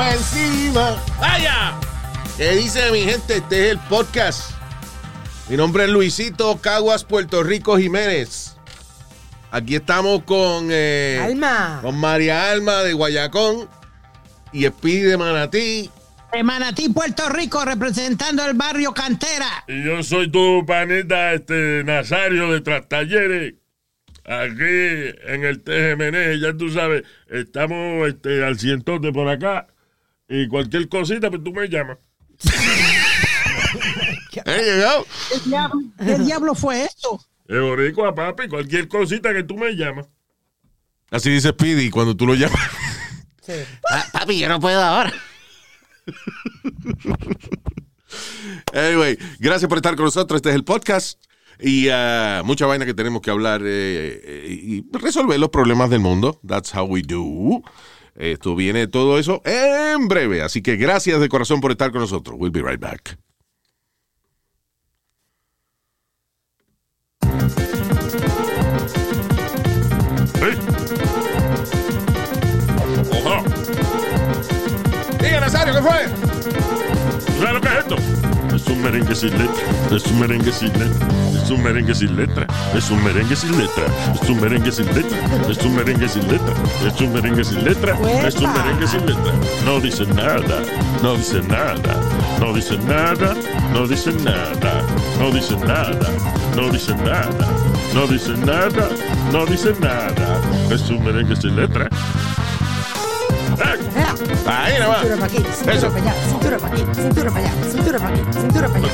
Para encima. ¡Vaya! ¿Qué dice mi gente? Este es el podcast. Mi nombre es Luisito Caguas, Puerto Rico Jiménez. Aquí estamos con, eh, Alma. con María Alma de Guayacón y Speedy de Manatí. De Manatí, Puerto Rico, representando el barrio Cantera. Y yo soy tu panita, este, Nazario de Trastalleres. Aquí en el TGMN, ya tú sabes, estamos este, al cientote por acá. Y cualquier cosita, pues tú me llamas. ¿Eh, llegado? ¿Qué diablo, qué diablo fue esto? Es boricua, papi, cualquier cosita que tú me llamas. Así dice Speedy cuando tú lo llamas. Ah, papi, yo no puedo ahora. anyway, gracias por estar con nosotros. Este es el podcast. Y ah, mucha vaina que tenemos que hablar eh, eh, y resolver los problemas del mundo. That's how we do. Esto viene todo eso en breve. Así que gracias de corazón por estar con nosotros. We'll be right back. Merengue sin letra, es un merengue sin letra, es un merengue sin letra, es un merengue sin letra, es un merengue sin letra, es un merengue sin letra, es un merengue sin letra, es un merengue sin letra. No dice nada, no dice nada, no dice nada, no dice nada, no dice nada, no dice nada, no dice nada, no dice nada. Es un merengue sin letra. Ahí Cintura para aquí, cintura Eso. para allá, cintura para aquí, cintura para allá, cintura para aquí, cintura para allá.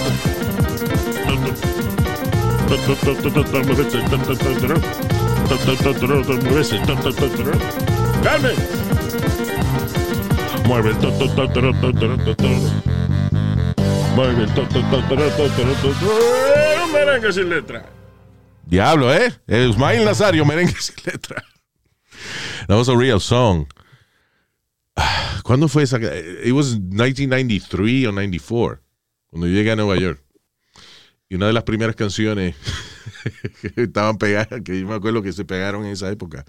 ¡Carmen! Mueve el Mueve el Un merengue sin letra. Diablo, ¿eh? El Ismael Nazario, merengue sin letra. That was a real song. ¿Cuándo fue esa? It was 1993 o 94, cuando yo llegué a Nueva York. Y una de las primeras canciones que estaban pegadas, que yo me acuerdo que se pegaron en esa época,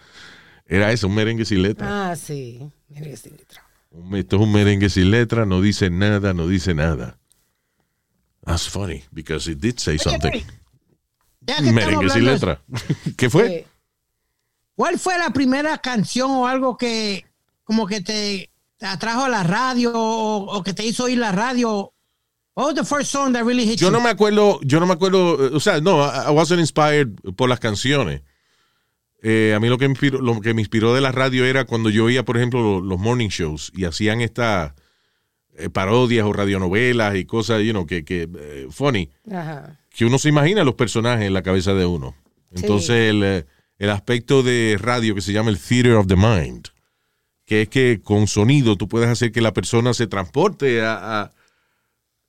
era esa, un merengue sin letra. Ah, sí. Que sí, letra. Esto es un merengue sin letra, no dice nada, no dice nada. That's funny, because it did say something. Ya que estamos Merengue sin letra. ¿Qué fue? ¿Cuál fue la primera canción o algo que como que te, te atrajo a la radio o, o que te hizo oír la radio? What was the first song that really hit Yo you? no me acuerdo, yo no me acuerdo, o sea, no, I wasn't inspired por las canciones. Eh, a mí lo que, me inspiró, lo que me inspiró de la radio era cuando yo oía, por ejemplo, lo- los morning shows y hacían estas eh, parodias o radionovelas y cosas, you know, que, que eh, funny, Ajá. que uno se imagina los personajes en la cabeza de uno. Entonces, el, eh, el aspecto de radio que se llama el theater of the mind, que es que con sonido tú puedes hacer que la persona se transporte a,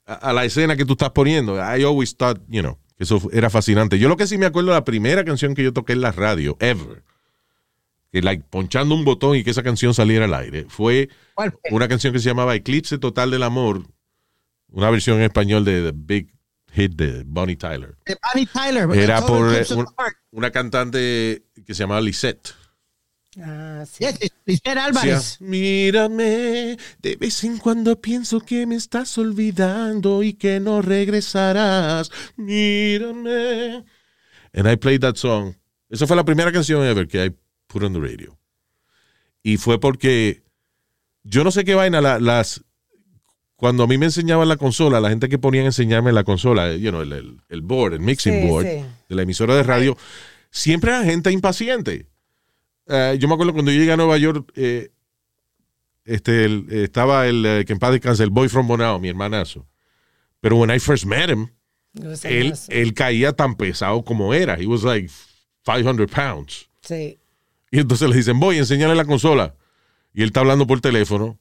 a- la escena que tú estás poniendo. I always thought, you know, que eso era fascinante. Yo lo que sí me acuerdo la primera canción que yo toqué en la radio, ever, que like ponchando un botón y que esa canción saliera al aire, fue una canción que se llamaba Eclipse Total del Amor, una versión en español de The Big Hit de Bonnie Tyler. De Bonnie Tyler. Era por eh, un- una cantante que se llamaba Lisette. Ah, sí. Yes, Lisette Álvarez. Decía, Mírame, de vez en cuando pienso que me estás olvidando y que no regresarás. Mírame. And I played that song. Esa fue la primera canción ever que I put on the radio. Y fue porque yo no sé qué vaina la- las cuando a mí me enseñaban la consola, la gente que ponía a enseñarme la consola, you know, el, el- el board, el mixing Sí, board sí. de la emisora de radio, siempre era gente impaciente. Eh, yo me acuerdo cuando yo llegué a Nueva York, eh, este, el- estaba el eh, que en paz descanse, el boy from Bonao, mi hermanazo. Pero when I first met him, él, él caía tan pesado como era. He was like 500 pounds. Sí. Y entonces le dicen, voy, enséñale la consola. y él está hablando por teléfono.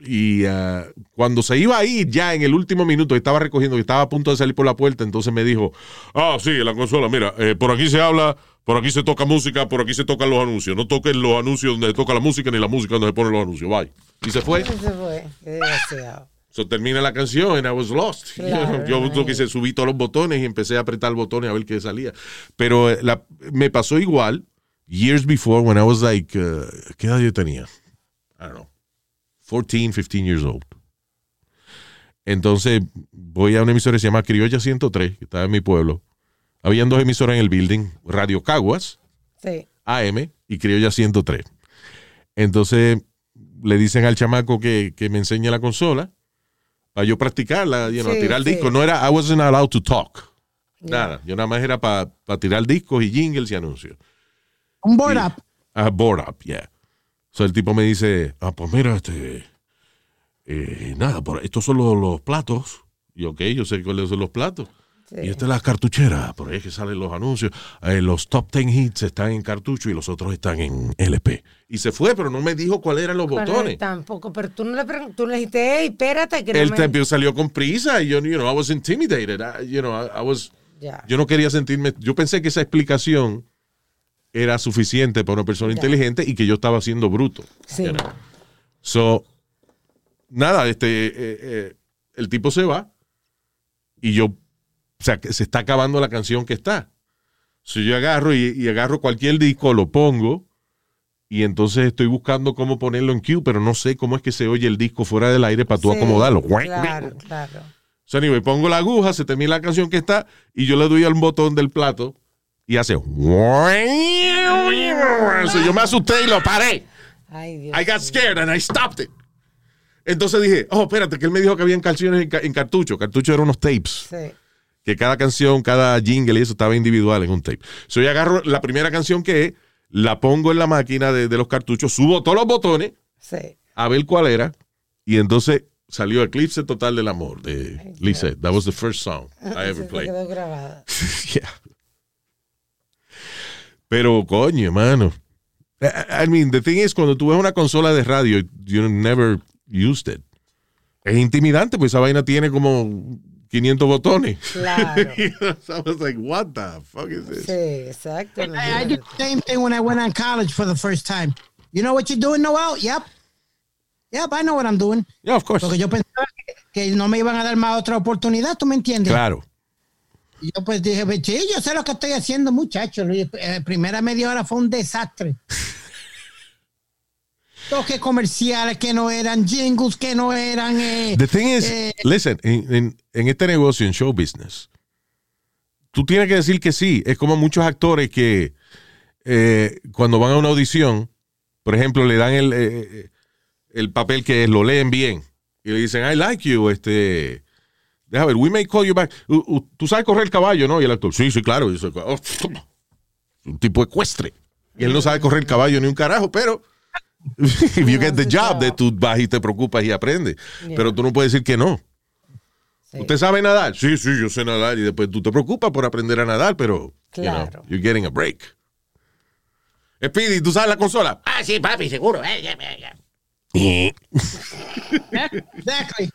Y ah, cuando se iba a ir, ya en el último minuto, estaba recogiendo, que estaba a punto de salir por la puerta, entonces me dijo, ah, sí, la consola, mira, eh, por aquí se habla, por aquí se toca música, por aquí se tocan los anuncios. No toquen los anuncios donde se toca la música, ni la música donde se ponen los anuncios. Bye. Y se fue. Se fue. Qué desgraciado. So, termina la canción and I was lost. Claro, Yo right. lo que hice, subí todos los botones y empecé a apretar botones a ver qué salía. Pero eh, la- me pasó igual years before when I was like, uh, ¿qué edad yo tenía? I don't know, 14, 15 years old. Entonces voy a una emisora que se llama Criolla 103, que estaba en mi pueblo. Habían dos emisoras en el building, Radio Caguas, Sí. AM y Criolla 103. Entonces le dicen al chamaco que, que me enseñe la consola para yo practicarla, you know, Sí, tirar sí. discos. No era, I wasn't allowed to talk. Nada. Yo nada más era para tirar discos y jingles y anuncios. Un board Y- up. Ah, board up, yeah. So el tipo me dice, ah, pues mira, este, eh, nada, por, estos son los, los platos. Y ok, yo sé cuáles son los platos. Sí. Y esta es la cartuchera, por ahí es que salen los anuncios. Eh, los top 10 hits están en cartucho y los otros están en LP. Y se fue, pero no me dijo cuáles eran los botones. Tampoco, pero tú no le, tú le dijiste, hey, espérate, que no El me... salió con prisa y yo, you know, I was intimidated. I- you know, I, I was, Ya. yo no quería sentirme, yo pensé que esa explicación era suficiente para una persona Ya. inteligente y que yo estaba siendo bruto. Sí. you know. So, nada, este, eh, eh, el tipo se va y yo, o sea, que se está acabando la canción que está. So, yo agarro y, y agarro cualquier disco, lo pongo y entonces estoy buscando cómo ponerlo en cue, pero no sé cómo es que se oye el disco fuera del aire para tú Sí, acomodarlo. Claro, claro. So, anyway, pongo la aguja, se termina la canción que está y yo le doy al botón del plato y hace. So, yo me asusté y lo paré. Ay, Dios. I got scared and I stopped it. Entonces dije, oh, espérate, que él me dijo que habían canciones en, ca- en cartucho. Cartucho eran unos tapes. Sí. Que cada canción, cada jingle y eso estaba individual en un tape. So, yo agarro la primera canción que es, la pongo en la máquina de, de los cartuchos, subo todos los botones Sí. a ver cuál era. Y entonces salió Eclipse Total del Amor de Lisa. That was the first song I ever Se played. quedó grabada. Yeah. Pero coño, hermano. I mean, the thing is, cuando tú ves una consola de radio, you never used it. Es intimidante, pues esa vaina tiene como 500 botones. Claro. so I was like, what the fuck is this? Sí, exacto. I, I did the same thing when I went on college for the first time. You know what you're doing, Noel? Yep. Yep, I know what I'm doing. Yeah, of course. Porque yo pensaba que, que no me iban a dar más otra oportunidad, ¿tú me entiendes? Claro. Y yo pues dije, pues, sí, yo sé lo que estoy haciendo, muchacho. Luis. Eh, primera media hora fue un desastre. Toques comerciales que no eran, jingles que no eran. eh, The thing is, eh, listen, en, este negocio, en show business, tú tienes que decir que sí. Es como muchos actores que eh, cuando van a una audición, por ejemplo, le dan el, el papel que lo leen bien y le dicen, I like you, este. Deja ver, we may call you back. U- u- Tú sabes correr el caballo, ¿no? Y el actor, sí, sí, claro. Y "Oh, un tipo ecuestre. Y él no sabe correr el caballo ni un carajo, pero if you get the job, de tú vas y te preocupas y aprendes. Pero tú no puedes decir que no. Sí. ¿Usted sabe nadar? Sí, sí, yo sé nadar. Y después tú te preocupas por aprender a nadar, pero you know, Claro. you're getting a break. Speedy, ¿tú sabes la consola? Ah, sí, papi, seguro. Eh. Exactly.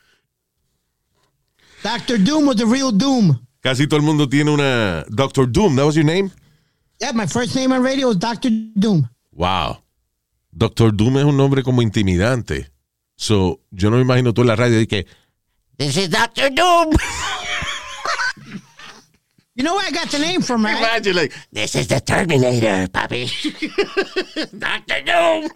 Doctor Doom was the real Doom. Casi todo el mundo tiene una Doctor Doom. That was your name? Yeah, my first name on radio was Doctor Doom. Wow. Doctor Doom es un nombre como intimidante. So, yo no me imagino tú en la radio y que This is Dr. Doom. You know where I got the name from, right? Imagine, like, This is the Terminator, papi. Dr. Doom.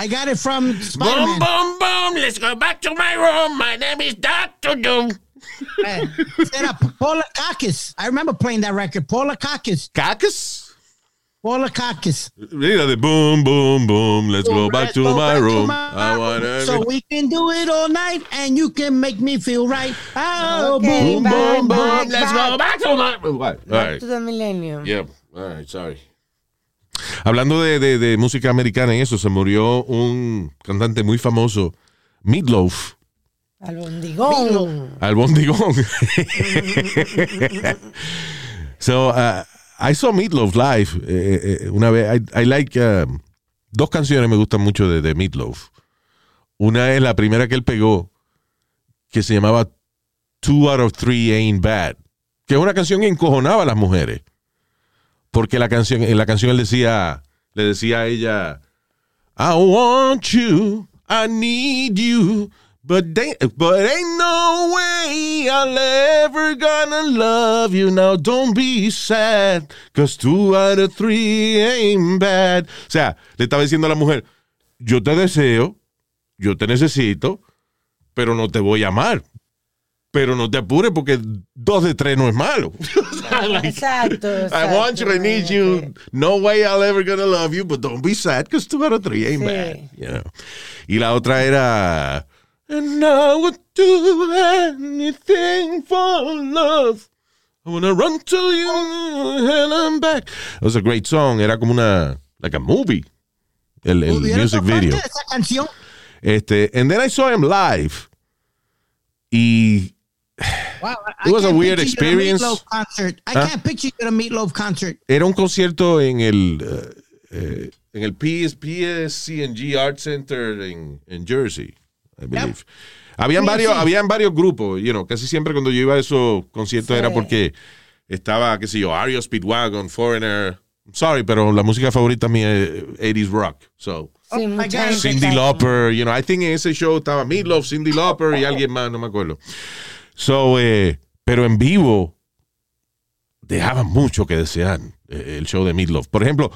I got it from Boom, Spider-Man. boom, boom. Let's go back to my room. My name is Dr. Doom. Eh, Era Paula Kakis. I remember playing that record. Paula Kakis. cacas. Paula Kakis. Mira de boom, boom, boom. Let's go back Let's to go my back to room. my I room wanna so we can do it all night and you can make me feel right. Oh, Okay, boom, bye, boom, bye, boom. Let's go back to my room. All Back right. to the millennium. Yeah. All right, sorry. Hablando de, de- de música americana y eso, se murió un cantante muy famoso, Meatloaf, Albondigón. al bondigón. so, uh, I saw Meatloaf live eh, eh, una vez. I, I like um, dos canciones me gustan mucho de, de Meatloaf. Una es la primera que él pegó, que se llamaba Two Out of Three Ain't Bad, que es una canción que encojonaba a las mujeres. Porque la canción, en la canción él decía, le decía a ella, I want you, I need you, but, they, but ain't no way I'll ever gonna love you. Now don't be sad, cause two out of three ain't bad. O sea, le estaba diciendo a la mujer, yo te deseo, yo te necesito, pero no te voy a amar. Pero no te apures porque dos de tres no es malo. Exacto. I want you, I need you. No way I'll ever gonna love you, but don't be sad because two out of three ain't Sí. bad. you know. Y la otra era And I would do anything for love. I wanna run to you and I'm back. It was a great song. Era como una like a movie. El, el ¿Hubiera music video. de esa canción? Este, and then I saw him live. Y Wow, It was a weird a experience. I can't picture you at a Meatloaf concert. era un concierto en el eh, eh, en el PS, PSCNG Art Center en, en Jersey, I believe. Habían Sí, varios, sí. habían varios grupos, you know, casi siempre cuando yo iba a esos conciertos Sí. era porque estaba, qué sé yo, Ario Speedwagon, Foreigner. Sorry, pero la música favorita mía es 80s rock. So, my God. gente Cindy Lauper, you know, I think en ese show estaba Meatloaf, Cindy Lauper y alguien más, no me acuerdo. So, eh, pero en vivo dejaba mucho que desear eh, el show de Meatloaf. Por ejemplo,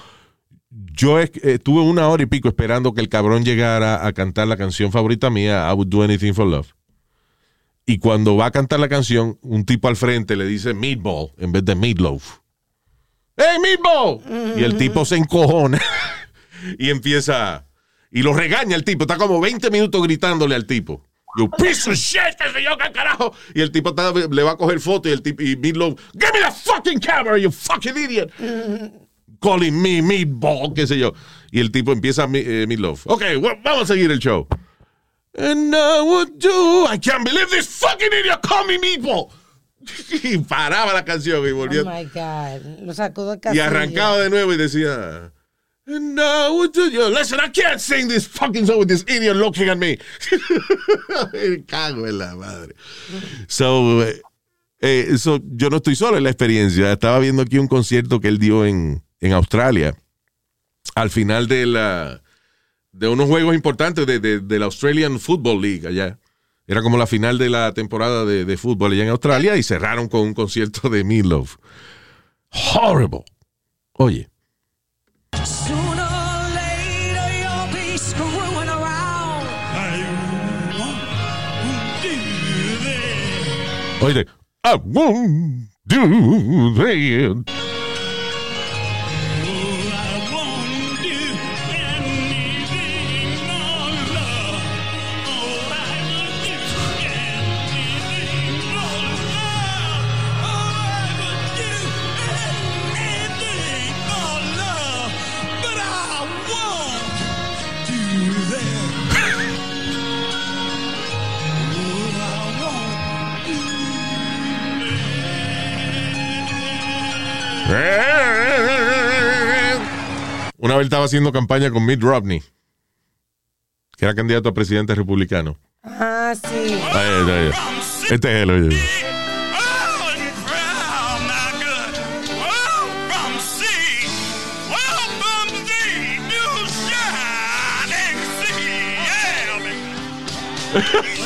yo es- eh, estuve una hora y pico esperando que el cabrón llegara a cantar la canción favorita mía, I Would Do Anything for Love. Y cuando va a cantar la canción, un tipo al frente le dice Meatball en vez de Meatloaf. ¡Hey, Meatball! Y el tipo se encojona y empieza y lo regaña el tipo. Está como 20 minutos gritándole al tipo. You piece of shit, qué sé yo, qué carajo. Y el tipo está- le va a coger foto y el tipo y Meatloaf, give me the fucking camera, you fucking idiot. Calling me meatball, qué sé yo. Y el tipo empieza mi- eh, Meatloaf. Ok, well, vamos a seguir el show. And I would do, I can't believe this fucking idiot call me meatball. y paraba la canción y volvió. Oh my God. Lo sacó de Y arrancaba de nuevo y decía, And would do you. Listen, I can't sing this fucking song with this idiot looking at me. Cago en la madre. So, eh, eh, so, yo no estoy solo en la experiencia. Estaba viendo aquí un concierto que él dio en, Australia. Al final de la de unos juegos importantes de la Australian Football League allá. Era como la final de la temporada de, de fútbol allá en Australia y cerraron con un concierto de Meatloaf. Horrible. Oye. Sooner or later, you'll be screwing around. I won't do that. What do you think? I won't do that. Una vez estaba haciendo campaña con Mitt Romney, que era candidato a presidente republicano. Ah, sí. Ahí, ahí, ahí. Este es él, oye.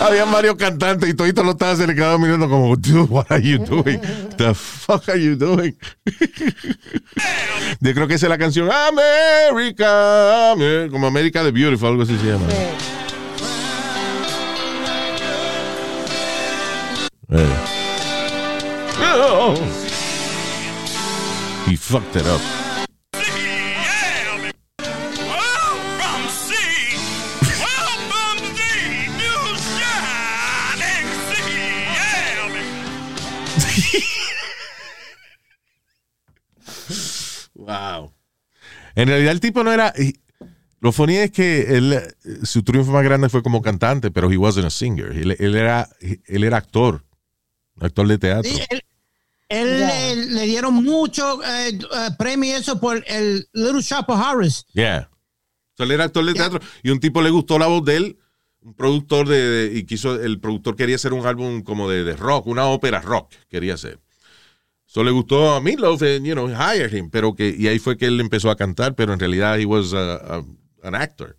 Había varios cantantes y toditos lo estaban se le quedaban mirando como, dude, what are you doing? The fuck are you doing? Yo creo que esa es la canción America, Amer- como América the Beautiful, algo así se llama. Eh. Oh. He fucked it up. Wow. En realidad el tipo no era. Lo funny es que él, su triunfo más grande fue como cantante, pero he wasn't a singer. Él, él era, él era actor, actor de teatro. Sí, él, le, le dieron mucho eh, eh, premio y eso por el Little Shop of Horrors. Yeah. So, él era actor de teatro y un tipo le gustó la voz de él, un productor de, de- y quiso, el productor quería hacer un álbum como de, de rock, una ópera rock quería hacer. So le gustó a Meatloaf, and, you know, hired him, pero que, y ahí fue que él empezó a cantar, pero en realidad he was a- a- an actor.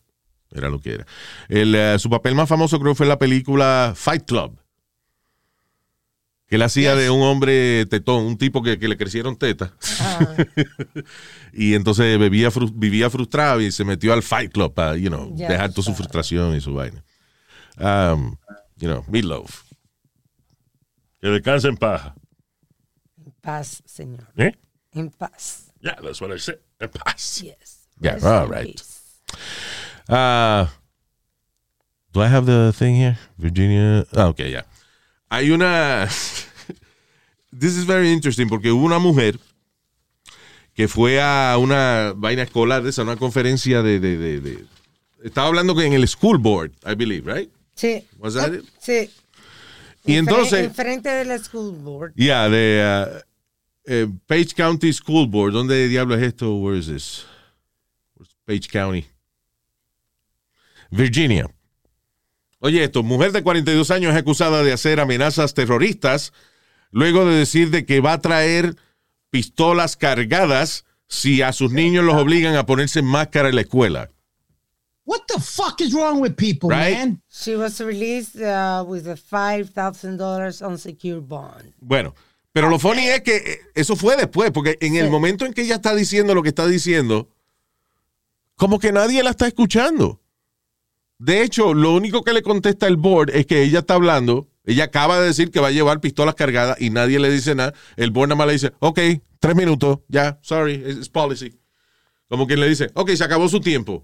Era lo que era. El, eh, su papel más famoso creo fue en la película Fight Club. Que él hacía de un hombre tetón, un tipo que, que le crecieron tetas. y entonces bebía, fru- vivía frustrado y se metió al Fight Club para, you know, dejar toda su frustración y su vaina. Um, you know, Meatloaf. Que descanse en paja. En paz, señor. ¿Eh? En paz. Yeah, that's what I said. En paz. Yes. Yeah, all right. Uh, do I have the thing here? Virginia. Ah, ok, ya. Hay una. This is very interesting porque hubo una mujer que fue a una vaina escolar de esa, una conferencia de. de, de- de- estaba hablando en el school board, I believe, right? Sí. Was that it? Sí. Y entonces. Enfrente de la school board. Yeah, de uh, eh, Page County School Board. ¿Dónde diablo es esto? Where is this? Where's Page County? Virginia. Oye, esto, mujer de 42 años es acusada de hacer amenazas terroristas luego de decir de que va a traer pistolas cargadas si a sus niños los obligan a ponerse máscara en la escuela. What the fuck is wrong with people, Right? man? She was released uh, with a $5,000 unsecured bond. Bueno, pero lo funny es que eh, eso fue después, porque en el momento en que ella está diciendo lo que está diciendo, como que nadie la está escuchando. De hecho, lo único que le contesta el board es que ella está hablando, ella acaba de decir que va a llevar pistolas cargadas y nadie le dice nada. El board nada más le dice, ok, tres minutos, ya, sorry, it's policy. Como quien le dice, ok, se acabó su tiempo.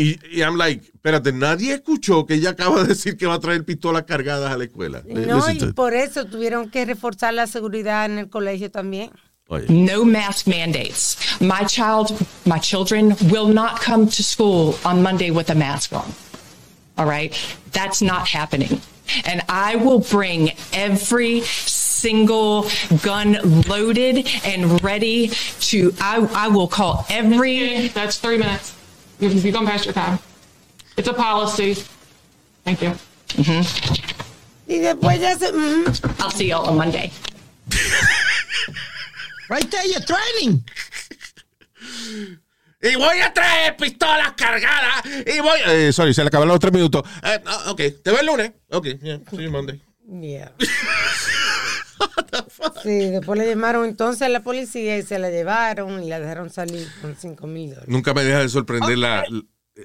Y, y I'm like, espérate, nadie escuchó que ella acaba de decir que va a traer pistolas cargadas a la escuela. No, Listen to y it. por eso tuvieron que reforzar la seguridad en el colegio también. Oye. no mask mandates. My child, my children will not come to school on Monday with a mask on. All right. That's not happening. And I will bring every single gun loaded and ready to, I, I will call every. That's three minutes. You've gone past your time. It's a policy. Thank you. Y después ya se... mm, I'll see y'all on Monday. Right there, you're threatening. Y voy a traer pistolas cargadas. Y voy. Eh, sorry, se le acabaron los tres minutos. Eh, ah, ok, te veo el lunes. Ok, yeah, see you Monday. Yeah. Sí, después le llamaron entonces a la policía y se la llevaron y la dejaron salir con 5 mil dólares. Nunca me deja de sorprender la,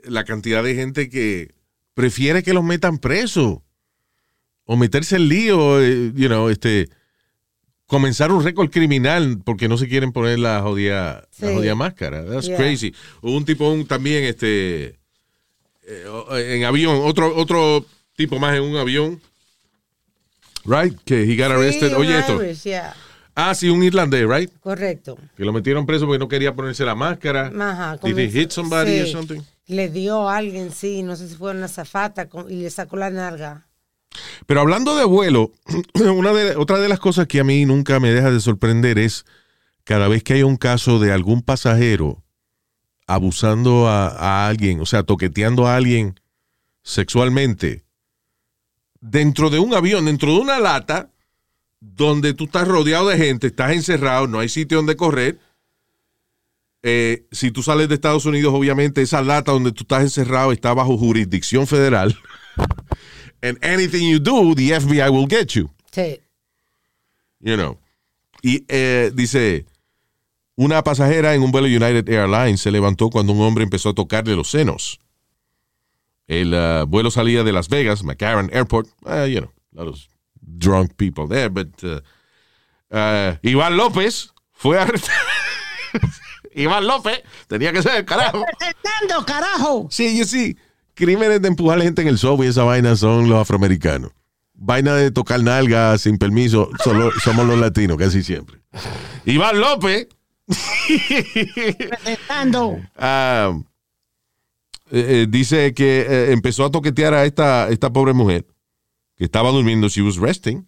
la cantidad de gente que prefiere que los metan presos. O meterse en lío, eh, you know, este. Comenzar un récord criminal porque no se quieren poner la jodida, la jodida máscara. That's Yeah. crazy. Hubo un tipo un, también, este. eh, en avión, otro, otro tipo más en un avión. Right? Que he got arrested. Sí, Oye, esto. Irish, yeah, Ah, sí, un irlandés, right? correcto. Que lo metieron preso porque no quería ponerse la máscara. Ajá, Did he hit somebody or sí. something? Le dio a alguien, sí, no sé si fue una zafata y le sacó la narga. Pero hablando de vuelo, una de, otra de las cosas que a mí nunca me deja de sorprender es cada vez que hay un caso de algún pasajero abusando a, a alguien, o sea, toqueteando a alguien sexualmente, dentro de un avión, dentro de una lata, donde tú estás rodeado de gente, estás encerrado, no hay sitio donde correr. Eh, si tú sales de Estados Unidos, obviamente esa lata donde tú estás encerrado está bajo jurisdicción federal. And anything you do, the FBI will get you. Sí. You know. Y eh, dice, una pasajera en un vuelo United Airlines se levantó cuando un hombre empezó a tocarle los senos. El uh, vuelo salía de Las Vegas, McCarran Airport. Uh, you know, a lot of drunk people there, but uh, uh, Iván López fue arrestado. Iván López tenía que ser, carajo. Fernando, carajo. Sí, you see, crímenes de empujar gente en el subway, esa vaina son los afroamericanos. Vaina de tocar nalgas sin permiso, solo, somos los latinos, casi siempre. Iván López Fernando. ah, eh, eh, dice que eh, empezó a toquetear a esta, esta pobre mujer que estaba durmiendo, she was resting,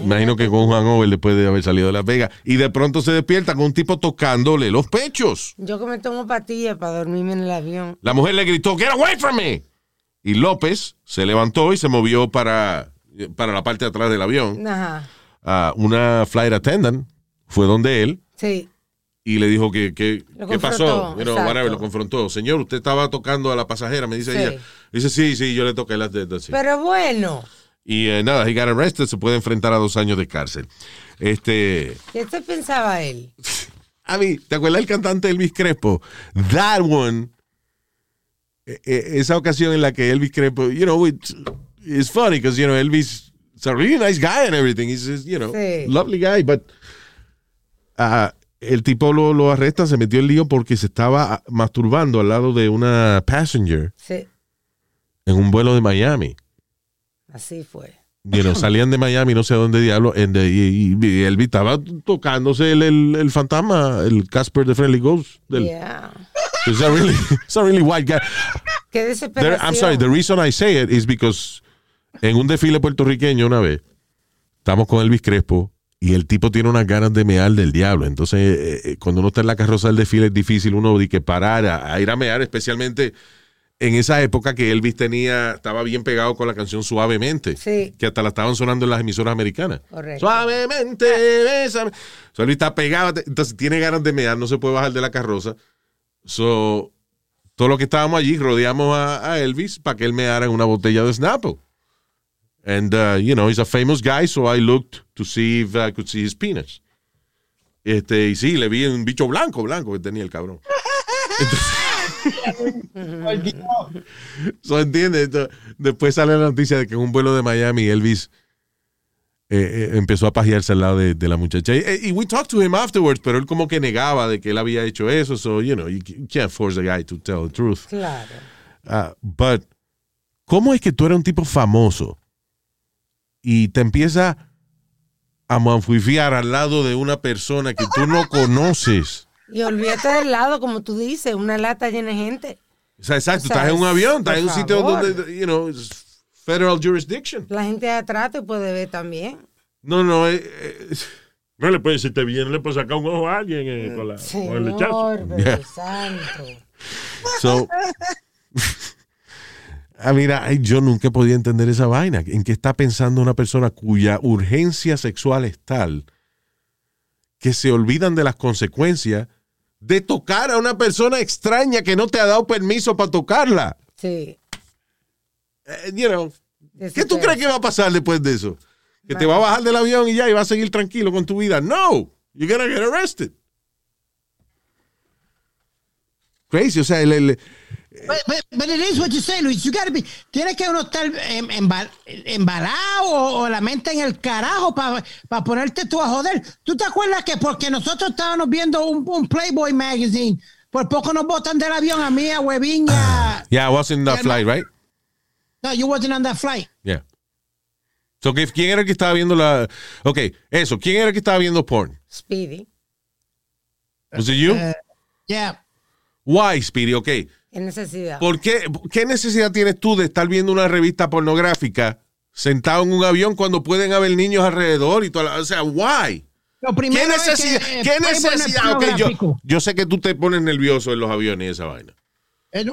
Imagino que con un hangover después de haber salido de Las Vegas. Y de pronto se despierta con un tipo tocándole los pechos. Yo que me tomo pastillas para dormirme en el avión. La mujer le gritó, get away from me. Y López se levantó y se movió para, para la parte de atrás del avión. Ajá. Ah, una flight attendant fue donde él Sí. Y le dijo que, que- ¿qué pasó? confrontó, You know, exacto. whatever, lo confrontó. Señor, usted estaba tocando a la pasajera, me dice Sí. ella. Dice, sí, sí, yo le toqué las tetas. sí". Pero bueno, Y eh, nada, he got arrested, se puede enfrentar a dos años de cárcel. Este, ¿qué se pensaba él? a mí, ¿te acuerdas del cantante Elvis Crespo? That one, eh, eh, esa ocasión en la que Elvis Crespo, you know, it's, it's funny because, you know, Elvis is a really nice guy and everything. He's, just, you know, Sí. lovely guy, but ah, el tipo lo, lo arresta, se metió en lío porque se estaba masturbando al lado de una passenger Sí, en un vuelo de Miami. así fue. Salían de Miami, no sé a dónde diablo, and, y, y- Elvis estaba tocándose el, el, el fantasma, el Casper de Friendly Ghost. Del, Yeah. It's a really, it's a really white guy. Qué There- desesperación. I'm sorry, the reason I say it is because en un desfile puertorriqueño una vez, estamos con Elvis Crespo y el tipo tiene unas ganas de mear del diablo. Entonces, eh, eh, cuando uno está en la carroza del desfile es difícil uno de que parar a, a ir a mear, especialmente en esa época que Elvis tenía, estaba bien pegado con la canción Suavemente, Sí. que hasta la estaban sonando en las emisoras americanas. Correcto. Suavemente, bésame. So, Elvis está pegado, entonces tiene ganas de mear, no se puede bajar de la carroza. So, todos los que estábamos allí rodeamos a, a Elvis para que él meara en una botella de Snapple. And, uh, you know, he's a famous guy, so I looked to see if I could see his penis. Este, y sí, le vi un bicho blanco, blanco que tenía el cabrón. So, ¿entiendes? Entonces, después sale la noticia de que en un vuelo de Miami Elvis eh, eh, empezó a pajearse al lado de, de la muchacha. Y, y we talked to him afterwards, pero él como que negaba de que él había hecho eso. So, you know, you can't force a guy to tell the truth. Claro. Ah, but, ¿cómo es que tú eres un tipo famoso y te empieza a manfuifiar al lado de una persona que tú no conoces? Y olvídate del lado, como tú dices, una lata llena de gente. O sea, exacto, O sea, estás en un avión, estás en un sitio favor. donde, you know, federal jurisdiction. La gente de atrás te puede ver también. No, no, eh, eh, No le puede, si te viene, le puede sacar un ojo a alguien eh, con, la, con el lechazo. Señor, pero Yeah. santo. So, ah, mira, ay, yo nunca podía entender esa vaina. ¿En qué está pensando una persona cuya urgencia sexual es tal que se olvidan de las consecuencias de tocar a una persona extraña que no te ha dado permiso para tocarla? Sí. Eh, you know, ¿Qué tú crees que va a pasar después de eso? ¿Que te va a bajar del avión y ya y va a seguir tranquilo con tu vida? No, you're gonna get arrested. Crazy, o sea, el- el, But, but, but it is what you say, Luis. You gotta be. Tiene que uno estar em- emba- embalado o, o la mente en el carajo para ponerte tú a joder. ¿Tú te acuerdas que porque nosotros estábamos viendo un, un Playboy magazine, por poco nos botan del avión a mí, a Webin a- yeah, I was in that flight, right? No, you wasn't on that flight. Yeah. So, ¿qué- ¿quién era el que estaba viendo la... Ok, eso, ¿quién era el que estaba viendo porn? Speedy. Was it you? Uh, yeah. Why, Speedy? Ok. ¿Qué necesidad? ¿Por qué, ¿Qué necesidad tienes tú de estar viendo una revista pornográfica sentado en un avión cuando pueden haber niños alrededor y toda la- O sea, why? Lo ¿Qué primero es que, necesidad? ¿Qué no es necesidad? Ok, yo, yo sé que tú te pones nervioso en los aviones y esa vaina.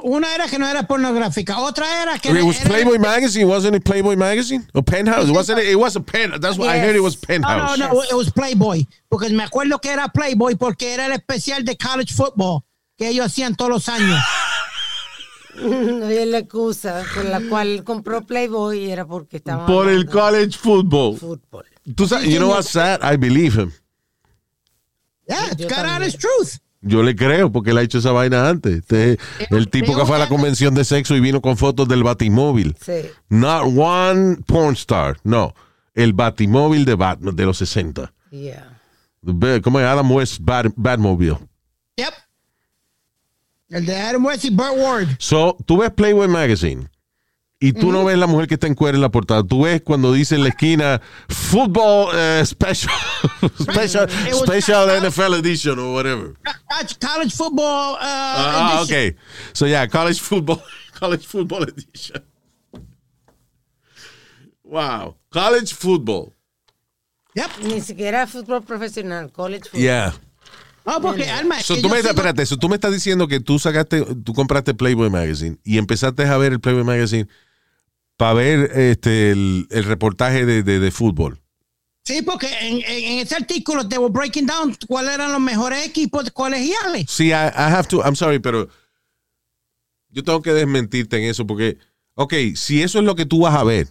Una era que no era pornográfica, otra era que it was era- Playboy magazine, wasn't it Playboy magazine? Or Penthouse? Wasn't it? It was a pen. That's what I heard. It was No, Penthouse. no, no, it was Playboy. Porque me acuerdo que era Playboy porque era el especial de college football que ellos hacían todos los años. No hay la excusa por la cual compró Playboy y era porque estaba. Por el college football. Fútbol. Tú sabes, you know what's sad? I believe him. Yeah, it's got honest truth. Yo le creo porque él ha hecho esa vaina antes. Este, el tipo que fue a la convención de sexo y vino con fotos del batimóvil. Sí. Not one porn star. No. El batimóvil de Batman de los 60. Yeah. The- ¿Cómo es? Adam West Bat- Batmobile. Yep. El de Adam West y Burt Ward. So, tú ves Playboy Magazine y tú no ves la mujer que está en cuero en la portada. Tú ves cuando dice en la esquina Football eh, Special, special, special NFL Edition o whatever. College- College football. Uh, Ah, edition. ok. So, yeah, college football, college football edition. Wow. College football. Ni siquiera fútbol profesional, college football. Yeah. No, porque, Alma, es So, tú me, sigo- espérate, so, tú me estás diciendo que tú sacaste, tú compraste Playboy Magazine y empezaste a ver el Playboy Magazine para ver este el, el reportaje de, de, de fútbol. Sí, porque en, en- en ese artículo te were breaking down cuáles eran los mejores equipos colegiales. Sí, I, I have to, I'm sorry, pero yo tengo que desmentirte en eso porque, ok, si eso es lo que tú vas a ver,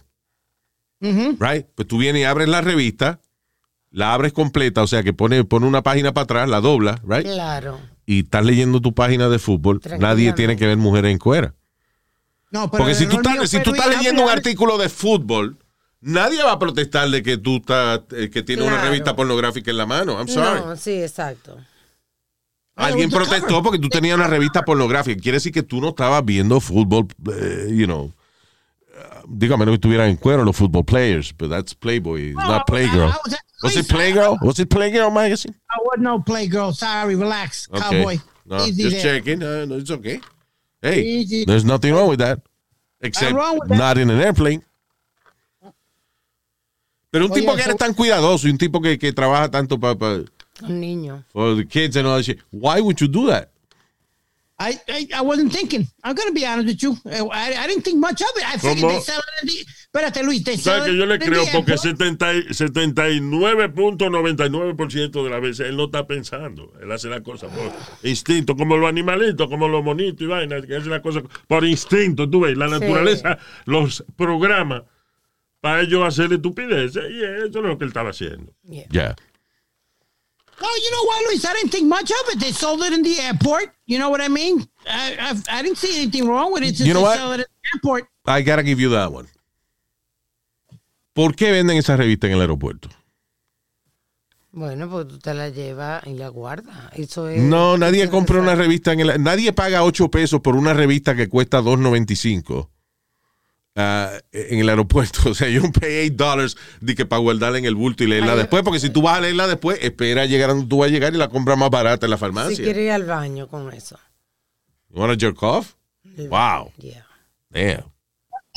right? Pues tú vienes y abres la revista, la abres completa, o sea que pone, pone una página para atrás, la dobla, right? Claro. Y estás leyendo tu página de fútbol, nadie tiene que ver mujeres en cuera. No, pero Porque si tú estás, si tú estás leyendo un artículo de fútbol, nadie va a protestar de que tú estás, eh, que tiene una revista pornográfica en la mano. I'm sorry. No, sí, exacto. Alguien protestó porque tú tenías una revista pornográfica. Quiere decir que tú no estabas viendo fútbol, eh, you know. Digo, a menos que estuvieran en cuero los football players, but that's Playboy, it's not Playgirl. I was- Was it Playgirl? Was it Playgirl magazine? I was no playgirl. Sorry, relax, Okay. cowboy. No, Easy just there. checking. Uh, no, it's okay. Hey, Easy. there's nothing wrong with that. Except wrong with that. not in an airplane. Pero un Oye, tipo que eso- eres tan cuidadoso y un tipo que, que trabaja tanto para Un niño. for the kids and all that shit, why would you do that? I, I I wasn't thinking. I'm gonna be honest with you. I, I didn't think much of it. I figured ¿Cómo? they sell it in the. Espérate, Luis. They sell que it yo le creo porque airport. 70 y- 79.99% de las veces él no está pensando. Él hace la cosa por instinto, como los animalitos, como los monitos y vainas, que hacen la cosa por instinto. Tú ves, la Sí. naturaleza los programa para ellos hacer estupideces y eso es lo que él estaba haciendo. Yeah. No, you know what, Luis? I didn't think much of it. They sold it in the airport. You know what I mean? I I, I didn't see anything wrong with it. Since You know they what? sell it in the airport. I gotta give you that one. ¿Por qué venden esa revista en el aeropuerto? Bueno, pues tú te la llevas y la guardas. Eso es. No, nadie compra una revista en el, nadie paga 8 pesos por una revista que cuesta 2.95 ah, en el aeropuerto. O sea, you don't pay 8 dollars de que para guardarla en el bulto y leerla Ay, después, porque si tú vas a leerla después, espera a llegar a donde tú vas a llegar y la compras más barata en la Si farmacia. quiere ir al baño con eso. You wanna jerk off? Wow. Yeah. Damn.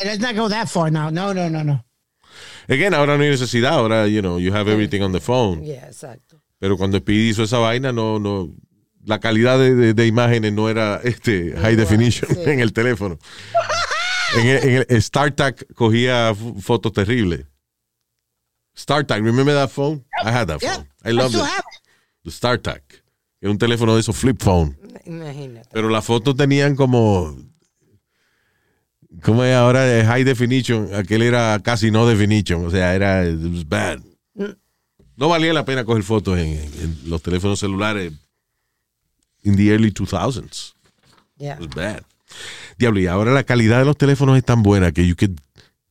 Let's not go that far now. No, no, no, no. Again, ahora no hay necesidad, ahora, you know, you have everything on the phone. Yeah, exacto. Pero cuando Speedy hizo esa vaina, no, no, la calidad de, de- de imágenes no era este high definition sí. en el teléfono. en el, en el StarTAC cogía fotos terribles. StarTAC, remember that phone? I had that phone. I still it. The StarTAC. Era un teléfono de esos flip phone. Imagínate. Pero las fotos tenían como. ¿Cómo es ahora? Eh, High definition. Aquel era casi no definition. O sea, era. It was bad. No valía la pena coger fotos en, en los teléfonos celulares in the early 2000s. Yeah. It was bad. Diablo, y ahora la calidad de los teléfonos es tan buena que you could-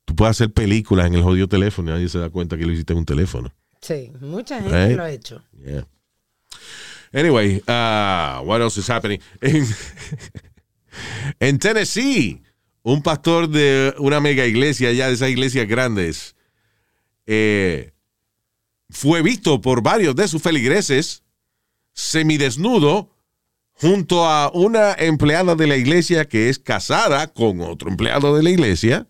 tú puedes hacer películas en el jodido teléfono y nadie se da cuenta que lo hiciste en un teléfono. Sí, mucha gente Right. lo ha hecho. Yeah. Anyway, uh, what else is happening? En, en Tennessee, un pastor de una mega iglesia, ya de esas iglesias grandes, eh, fue visto por varios de sus feligreses semidesnudo junto a una empleada de la iglesia que es casada con otro empleado de la iglesia.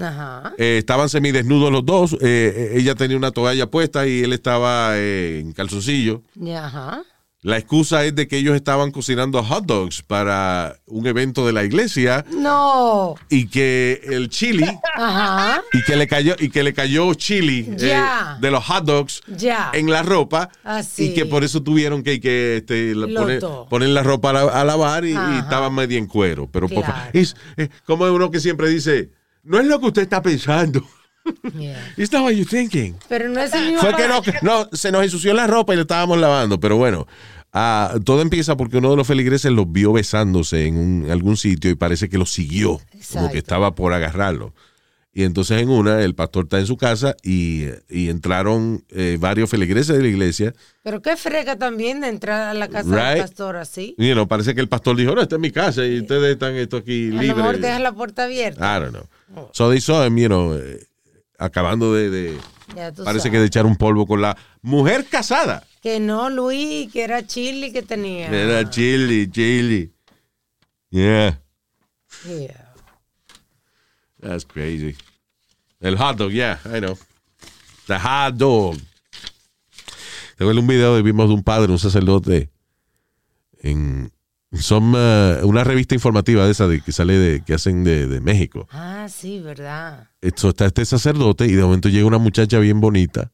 Ajá. Eh, estaban semidesnudos los dos. Eh, eh, ella tenía una toalla puesta y él estaba eh, en calzoncillo. Ajá. La excusa es de que ellos estaban cocinando hot dogs para un evento de la iglesia No. y que el chili Ajá. y que le cayó y que le cayó chili eh, Ya. de los hot dogs Ya. en la ropa Así. y que por eso tuvieron que, que este, poner, la ropa a, la- a lavar y, y Ajá. estaban medio en cuero. Pero por Claro. es, es como uno que siempre dice, no es lo que usted está pensando. Yeah. It's not what you're thinking. Pero no es el mismo. Fue que no, no, se nos ensució la ropa y la estábamos lavando, pero bueno, ah, todo empieza porque uno de los feligreses los vio besándose en un- algún sitio y parece que los siguió, como que estaba por agarrarlo. Y entonces en una, el pastor está en su casa y, y entraron eh, varios feligreses de la iglesia. Pero qué frega también de entrar a la casa Right. del pastor así. Y you know, parece que el pastor dijo, no, esta es mi casa y ustedes están esto aquí A lo mejor libres. deja la puerta abierta. I don't know. So they saw him, you know, eh, acabando de, de- parece sabes. que de echar un polvo con la mujer casada. Que no, Luis, que era chili que tenía. Era chili, chili. Yeah, Yeah. that's crazy. El hot dog, yeah, I know. The hot dog. Tengo un video que vimos de un padre, un sacerdote, en son eh, una revista informativa de esa de, que sale de, que hacen de, de México. Ah, sí, verdad. Esto está este sacerdote y de momento llega una muchacha bien bonita.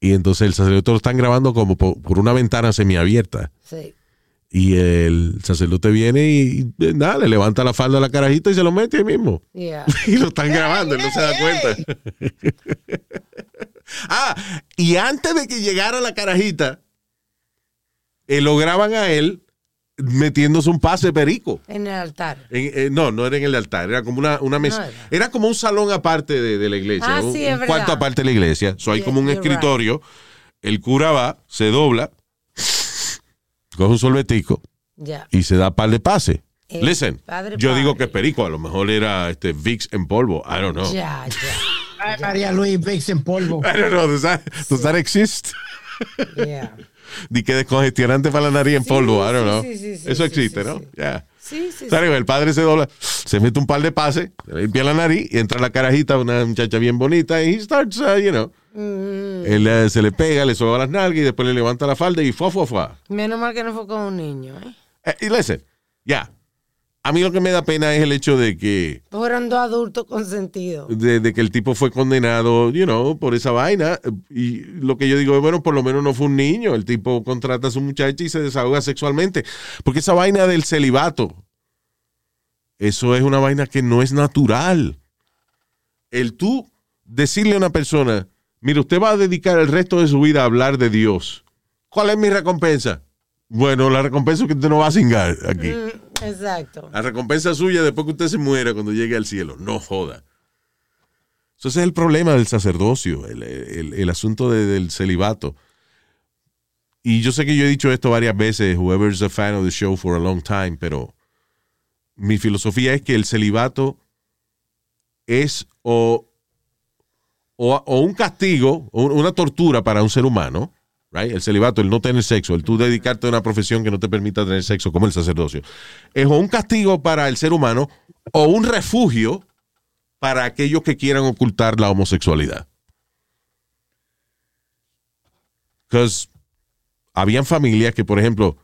Y entonces el sacerdote lo están grabando como por, por una ventana semiabierta. Sí. Y el sacerdote viene y, y nada, le levanta la falda a la carajita y se lo mete ahí mismo. Yeah. Y lo están grabando, él no se da cuenta. ah, y antes de que llegara la carajita, eh, lo graban a él metiéndose un pase perico. En el altar. En- eh, no, no era en el altar, era como una, una mesa. No era. era. como un salón aparte de, de la iglesia, Ah, un, sí, es un verdad. cuarto aparte de la iglesia. So, hay Yeah, como un escritorio. El cura va, se dobla, coge un sorbetico Ya. y se da par de pase. Eh, Listen, padre, yo digo que es perico, a lo mejor era este Vicks en polvo. I don't know. Ya, ya. Ay, María Luis Vicks en polvo. I don't know. Does that, does that exist? Yeah. Di que descongestionante para la nariz en polvo. I don't sí, know. sí, sí, sí, Eso sí, existe, sí, ¿no? sí. Yeah. Sí, sí, anyway, el padre se dobla, se mete un par de pases, se limpia la nariz y entra la carajita, una muchacha bien bonita, y he starts, uh, you know. Mm. Él eh, se le pega, le soba las nalgas y después le levanta la falda y fue, fue, fue. Menos mal que no fue con un niño, ¿eh? y listen, ya. A mí lo que me da pena es el hecho de que, Fueron dos adultos consentidos. de, de que el tipo fue condenado, you know, por esa vaina. Y lo que yo digo es, bueno, por lo menos no fue un niño. El tipo contrata a su muchacha y se desahoga sexualmente. Porque esa vaina del celibato, eso es una vaina que no es natural. El tú decirle a una persona, mire, usted va a dedicar el resto de su vida a hablar de Dios. ¿Cuál es mi recompensa? Bueno, la recompensa es que usted no va a cingar aquí. Mm, exacto. La recompensa suya después que usted se muera cuando llegue al cielo. No joda. Ese es el problema del sacerdocio, el, el- asunto de- del celibato. Y yo sé que yo he dicho esto varias veces, whoever's a fan of the show for a long time, pero mi filosofía es que el celibato es o, o, o un castigo, o una tortura para un ser humano, El celibato, el no tener sexo, el tú dedicarte a una profesión que no te permita tener sexo, como el sacerdocio, es un castigo para el ser humano o un refugio para aquellos que quieran ocultar la homosexualidad. Because habían familias que, por ejemplo,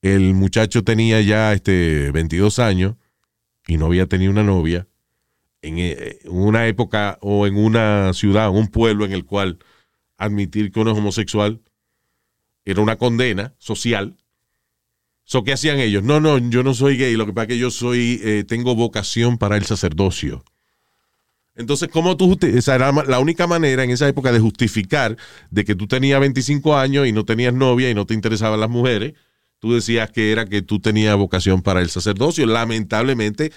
el muchacho tenía ya este 22 años y no había tenido una novia en eh, una época o en una ciudad, un pueblo en el cual admitir que uno es homosexual era una condena social. So, ¿Qué hacían ellos? No, no, yo no soy gay, lo que pasa es que yo soy, eh, tengo vocación para el sacerdocio. Entonces, ¿cómo tú esa era la única manera en esa época de justificar de que tú tenías 25 años y no tenías novia y no te interesaban las mujeres? Tú decías que era que tú tenías vocación para el sacerdocio. Lamentablemente,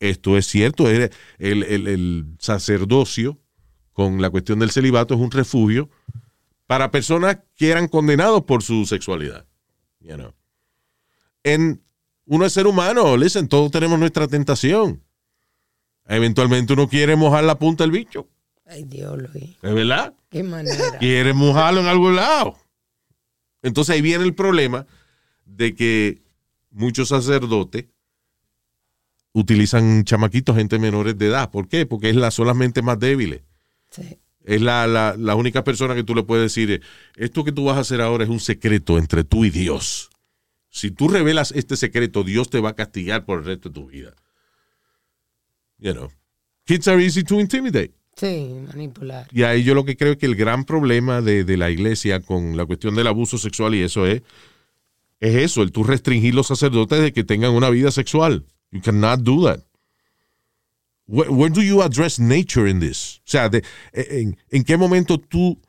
esto es cierto. El- el- el sacerdocio, con la cuestión del celibato, es un refugio para personas que eran condenados por su sexualidad. You know. En, uno es ser humano, listen, todos tenemos nuestra tentación. Eventualmente uno quiere mojar la punta del bicho. Ay, Dios, Luis. ¿Es verdad? Qué manera. Quiere mojarlo en algún lado. Entonces ahí viene el problema de que muchos sacerdotes utilizan chamaquitos, gente menores de edad. ¿Por qué? Porque es la, son las mentes más débiles. Sí. Es la, la, la única persona que tú le puedes decir, eh, esto que tú vas a hacer ahora es un secreto entre tú y Dios. Si tú revelas este secreto, Dios te va a castigar por el resto de tu vida. You know. Kids are easy to intimidate. Sí, manipular. Y ahí yo lo que creo es que el gran problema de, de la iglesia con la cuestión del abuso sexual y eso es, es eso, el tú restringir los sacerdotes de que tengan una vida sexual. You cannot do that. Where, where do you address nature in this? O sea, de- en, en qué momento tú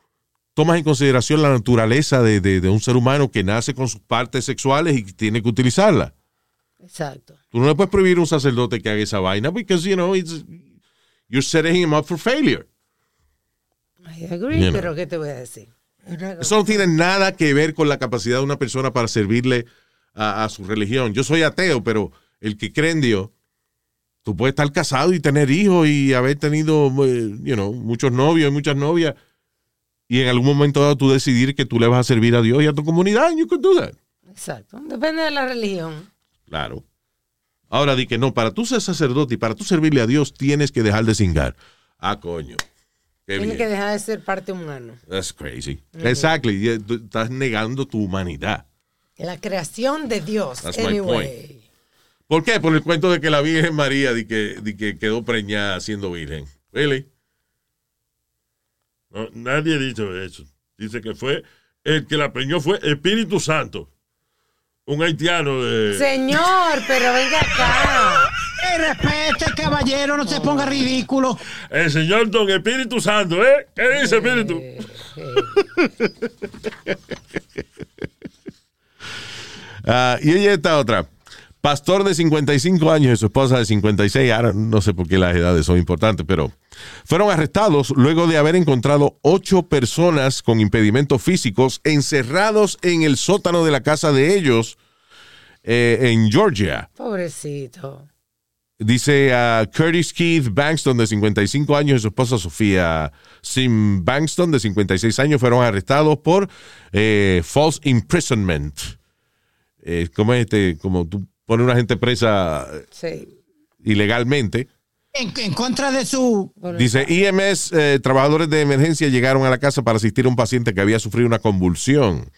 tomas en consideración la naturaleza de, de- de un ser humano que nace con sus partes sexuales y que tiene que utilizarla? Exacto. Tú no le puedes prohibir a un sacerdote que haga esa vaina because, you know, it's, you're setting him up for failure. I agree, You know. pero ¿qué te voy a decir? Eso no tiene nada que ver con la capacidad de una persona para servirle a, a su religión. Yo soy ateo, pero el que cree en Dios, tú puedes estar casado y tener hijos y haber tenido eh, you know, muchos novios y muchas novias y en algún momento dado tú decidir que tú le vas a servir a Dios y a tu comunidad. You can do that. Exacto. Depende de la religión. Claro. Ahora di que no, para tú ser sacerdote y para tú servirle a Dios tienes que dejar de cingar. Ah, coño. Qué Tiene bien. que dejar de ser parte humano. That's crazy. Exactly. Y tú Estás negando tu humanidad. La creación de Dios. That's my anyway. ¿Por qué? Por el cuento de que la Virgen María di que, quedó preñada siendo virgen. Really? No, nadie ha dicho eso. Dice que fue el que la preñó fue Espíritu Santo. Un haitiano de. Señor, pero venga acá. Eh, respete, caballero, no se ponga ridículo. El señor Don Espíritu Santo, ¿eh? ¿Qué dice Espíritu? Ah, y ella está otra. Pastor de 55 años y su esposa de 56. Ahora no sé por qué las edades son importantes, pero fueron arrestados luego de haber encontrado ocho personas con impedimentos físicos encerrados en el sótano de la casa de ellos eh, en Georgia. Pobrecito. Dice a Curtis Keith Bankston, de 55 años, y su esposa Sofía Sim Bankston, de 56 años, fueron arrestados por eh, false imprisonment. Eh, ¿Cómo es este? Como tú pones a una gente presa eh, Sí. ilegalmente. En, en contra de su. Dice, EMS, eh, trabajadores de emergencia llegaron a la casa para asistir a un paciente que había sufrido una convulsión.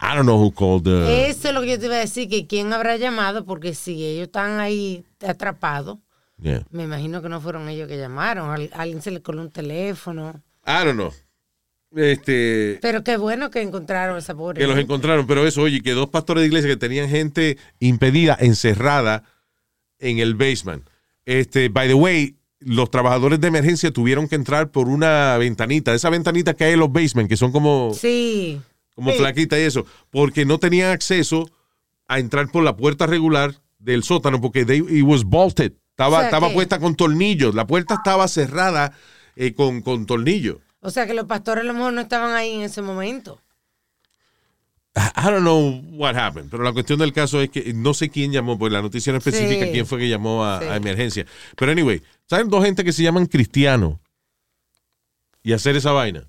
I don't know who called the... Eso es lo que yo te iba a decir, que quién habrá llamado, porque si ellos están ahí atrapados, Yeah. me imagino que no fueron ellos que llamaron. Al- alguien se le coló un teléfono. I don't know. Este, Pero qué bueno que encontraron esa pobre. que los encontraron, pero eso, oye, que dos pastores de iglesia que tenían gente impedida, encerrada en el basement. Este, by the way, los trabajadores de emergencia tuvieron que entrar por una ventanita, esa ventanita que hay en los basements, que son como, Sí. como Sí. flaquitas y eso, porque no tenían acceso a entrar por la puerta regular del sótano, porque they, it was bolted. Estaba, O sea estaba que- puesta con tornillos. La puerta estaba cerrada eh, con, con tornillos. O sea que los pastores a lo mejor no estaban ahí en ese momento. I don't know what happened, pero la cuestión del caso es que no sé quién llamó, pues la noticia no especifica Sí. quién fue que llamó a, Sí. a emergencia. Pero anyway, ¿saben dos gente que se llaman cristianos y hacer esa vaina?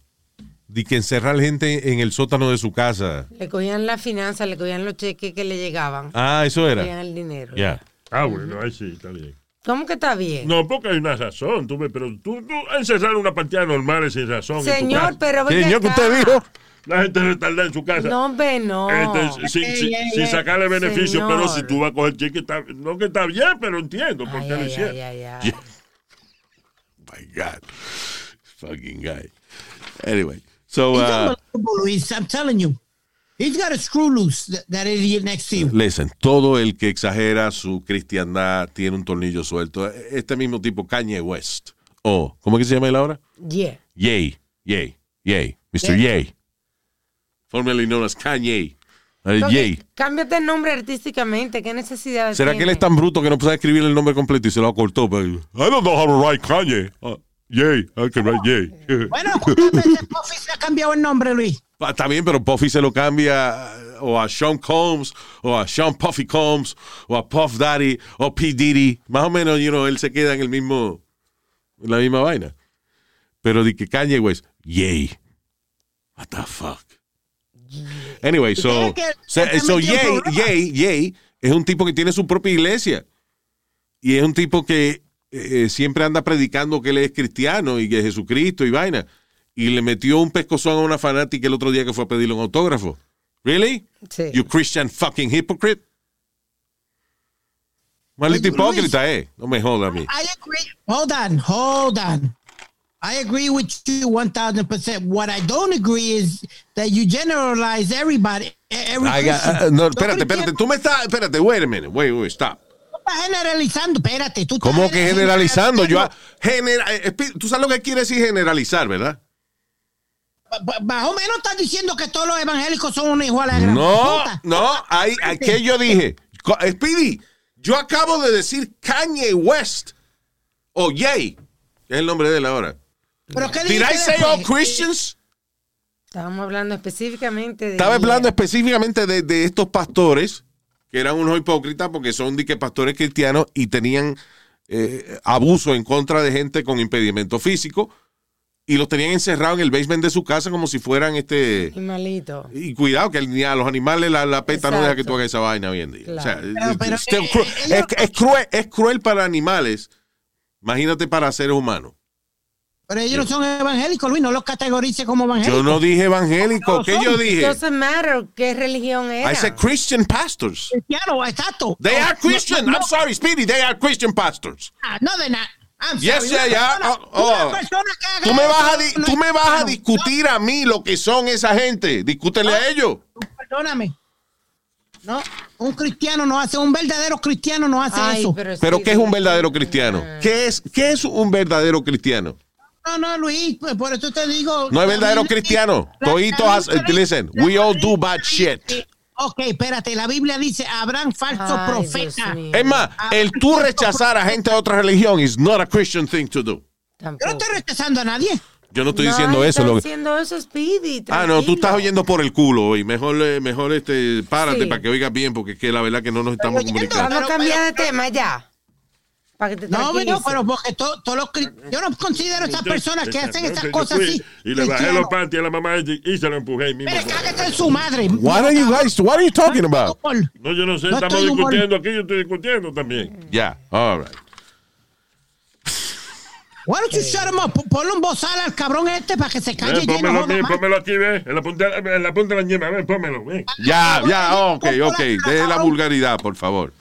De que encerrar gente en el sótano de su casa. Le cogían la finanza, le cogían los cheques que le llegaban. Ah, eso Le era. cogían el dinero. Ya. Ah, bueno, ahí sí, está bien. ¿Cómo que está bien? No, porque hay una razón, tú, pero tú, tú encerrar una partida normal es sin razón. en tu Señor, casa. pero Señor, que usted dijo. La gente retardada en su casa. No, hombre, no. Este, sin, Ey, sin- ey, sin ey. sacarle beneficio, Señor. pero si tú vas a coger cheque, está, no que está bien, pero entiendo por Ay, qué lo hicieron. ay, ay, ay. My God. Fucking guy. Anyway, so, uh, Luis. I'm telling you. He's got a screw loose, that, that idiot next to you. listen, todo el que exagera su cristiandad tiene un tornillo suelto. Este mismo tipo, Kanye West. Oh, ¿cómo es que se llama él ahora? Yeah. Yay, Yay, Yay, Mr. Yay. Formerly known as Kanye. Uh, Yay. Cámbiate el nombre artísticamente. ¿Qué necesidad ¿Será que él es tan bruto que no puede escribir el nombre completo y se lo acortó? Pero, I don't know how to write Kanye. Uh, yay, I can write Yay. Bueno, ¿cuántas veces Puffy se ha cambiado el nombre, Luis? Ah, Está bien, pero Puffy se lo cambia uh, o a Sean Combs, o a Sean Puffy Combs, o a Puff Daddy, o P. Diddy. Más o menos, you know, él se queda en el mismo, en la misma vaina. Pero de que Kanye West, yay. What the fuck? Anyway, so, so, Yay. Yay, Yay es un tipo que tiene su propia iglesia. Y es un tipo que eh, siempre anda predicando que él es cristiano y que es Jesucristo y vaina. Y le metió un pescozón a una fanática el otro día que fue a pedirle un autógrafo. ¿Really? Sí. You Christian fucking hypocrite. Maldito Luis. hipócrita, eh. No me joda a mí. I agree. Hold on, hold on. I agree with you 1000%. What I don't agree is that you generalize everybody. Every I got- uh, no, Los espérate, espérate. Tú me estás. Espérate, wait a minute. Wait, wait, stop. estás generalizando, espérate. Tú ¿Cómo que generalizando? Yo, genera, eh, tú sabes lo que quiere decir generalizar, ¿verdad? Más o menos estás diciendo que todos los evangélicos son una igual a gran No, puta. no, ahí, ahí, ¿qué yo dije? Co- Speedy, yo acabo de decir Kanye West o Yay, que es el nombre de él ahora. ¿Pero qué Did I say después? all Christians? Estábamos hablando específicamente de. Estaba hablando específicamente de, de estos pastores que eran unos hipócritas porque son de que pastores cristianos y tenían eh, abuso en contra de gente con impedimento físico y los tenían encerrados en el basement de su casa como si fueran este Animalito. y cuidado que ni a los animales la, la peta no deja que Exacto. tú hagas esa vaina hoy en día. O sea, Pero- es- pero, es still eh, cru- ellos- es, es cruel, es cruel para animales. Imagínate para seres humanos. Pero ellos no son evangélicos, Luis, no los categorice como evangélicos. Yo no dije evangélico. ¿Qué yo dije? Doesn't matter qué religión era. I said Christian pastors. Cristiano, exacto. They No, are Christian. no, no, I'm sorry, Speedy. They are Christian pastors. ah, No, they're not. I'm Yes, sorry. yeah, Una yeah. persona- Oh, oh. Tú me vas a, no tú me vas a discutir a mí lo que son esa gente. Discútele a ellos. Perdóname. No, un cristiano no hace, un verdadero cristiano no hace Ay, eso. pero, Pero sí, ¿qué es un verdadero cristiano? ¿Qué es, qué es un verdadero cristiano? No, no, Luis, pues por eso te digo. No es verdadero cristiano. Biblia listen, we all do bad shit. Ok, espérate, la Biblia dice, habrán falsos Ay, profetas. Es más, el tú rechazar a gente de otra religión is not a Christian thing to do. Yo Tampoco. no estoy rechazando a nadie. Yo no estoy No, diciendo eso. lo- diciendo eso, Speedy. Ah, no, tú estás oyendo por el culo hoy. Mejor, eh, mejor este, párate Sí. para que oigas bien, porque es que la verdad que no nos estamos oyendo, comunicando. Vamos a cambiar de tema ya. Para que te No, tranquilices. pero, pero porque to- todos los yo no considero esas personas que hacen esas cosas fui así. Y le bajé los panties a la mamá y, y se lo empujé. mismo. Mire, cágate en su madre. What are you guys, what are you talking about? No, yo no sé, No estamos humor. discutiendo aquí, yo estoy discutiendo también. Yeah, all right. Why don't you shut him up? Ponle un bozal al cabrón este para que se calle Ven, y no pónmelo joda aquí, más. pónmelo aquí, ve. En la punta, en la punta de la ñema, ven, pónmelo, ven. Ya, ya, ok, ok. Deje la vulgaridad, por favor.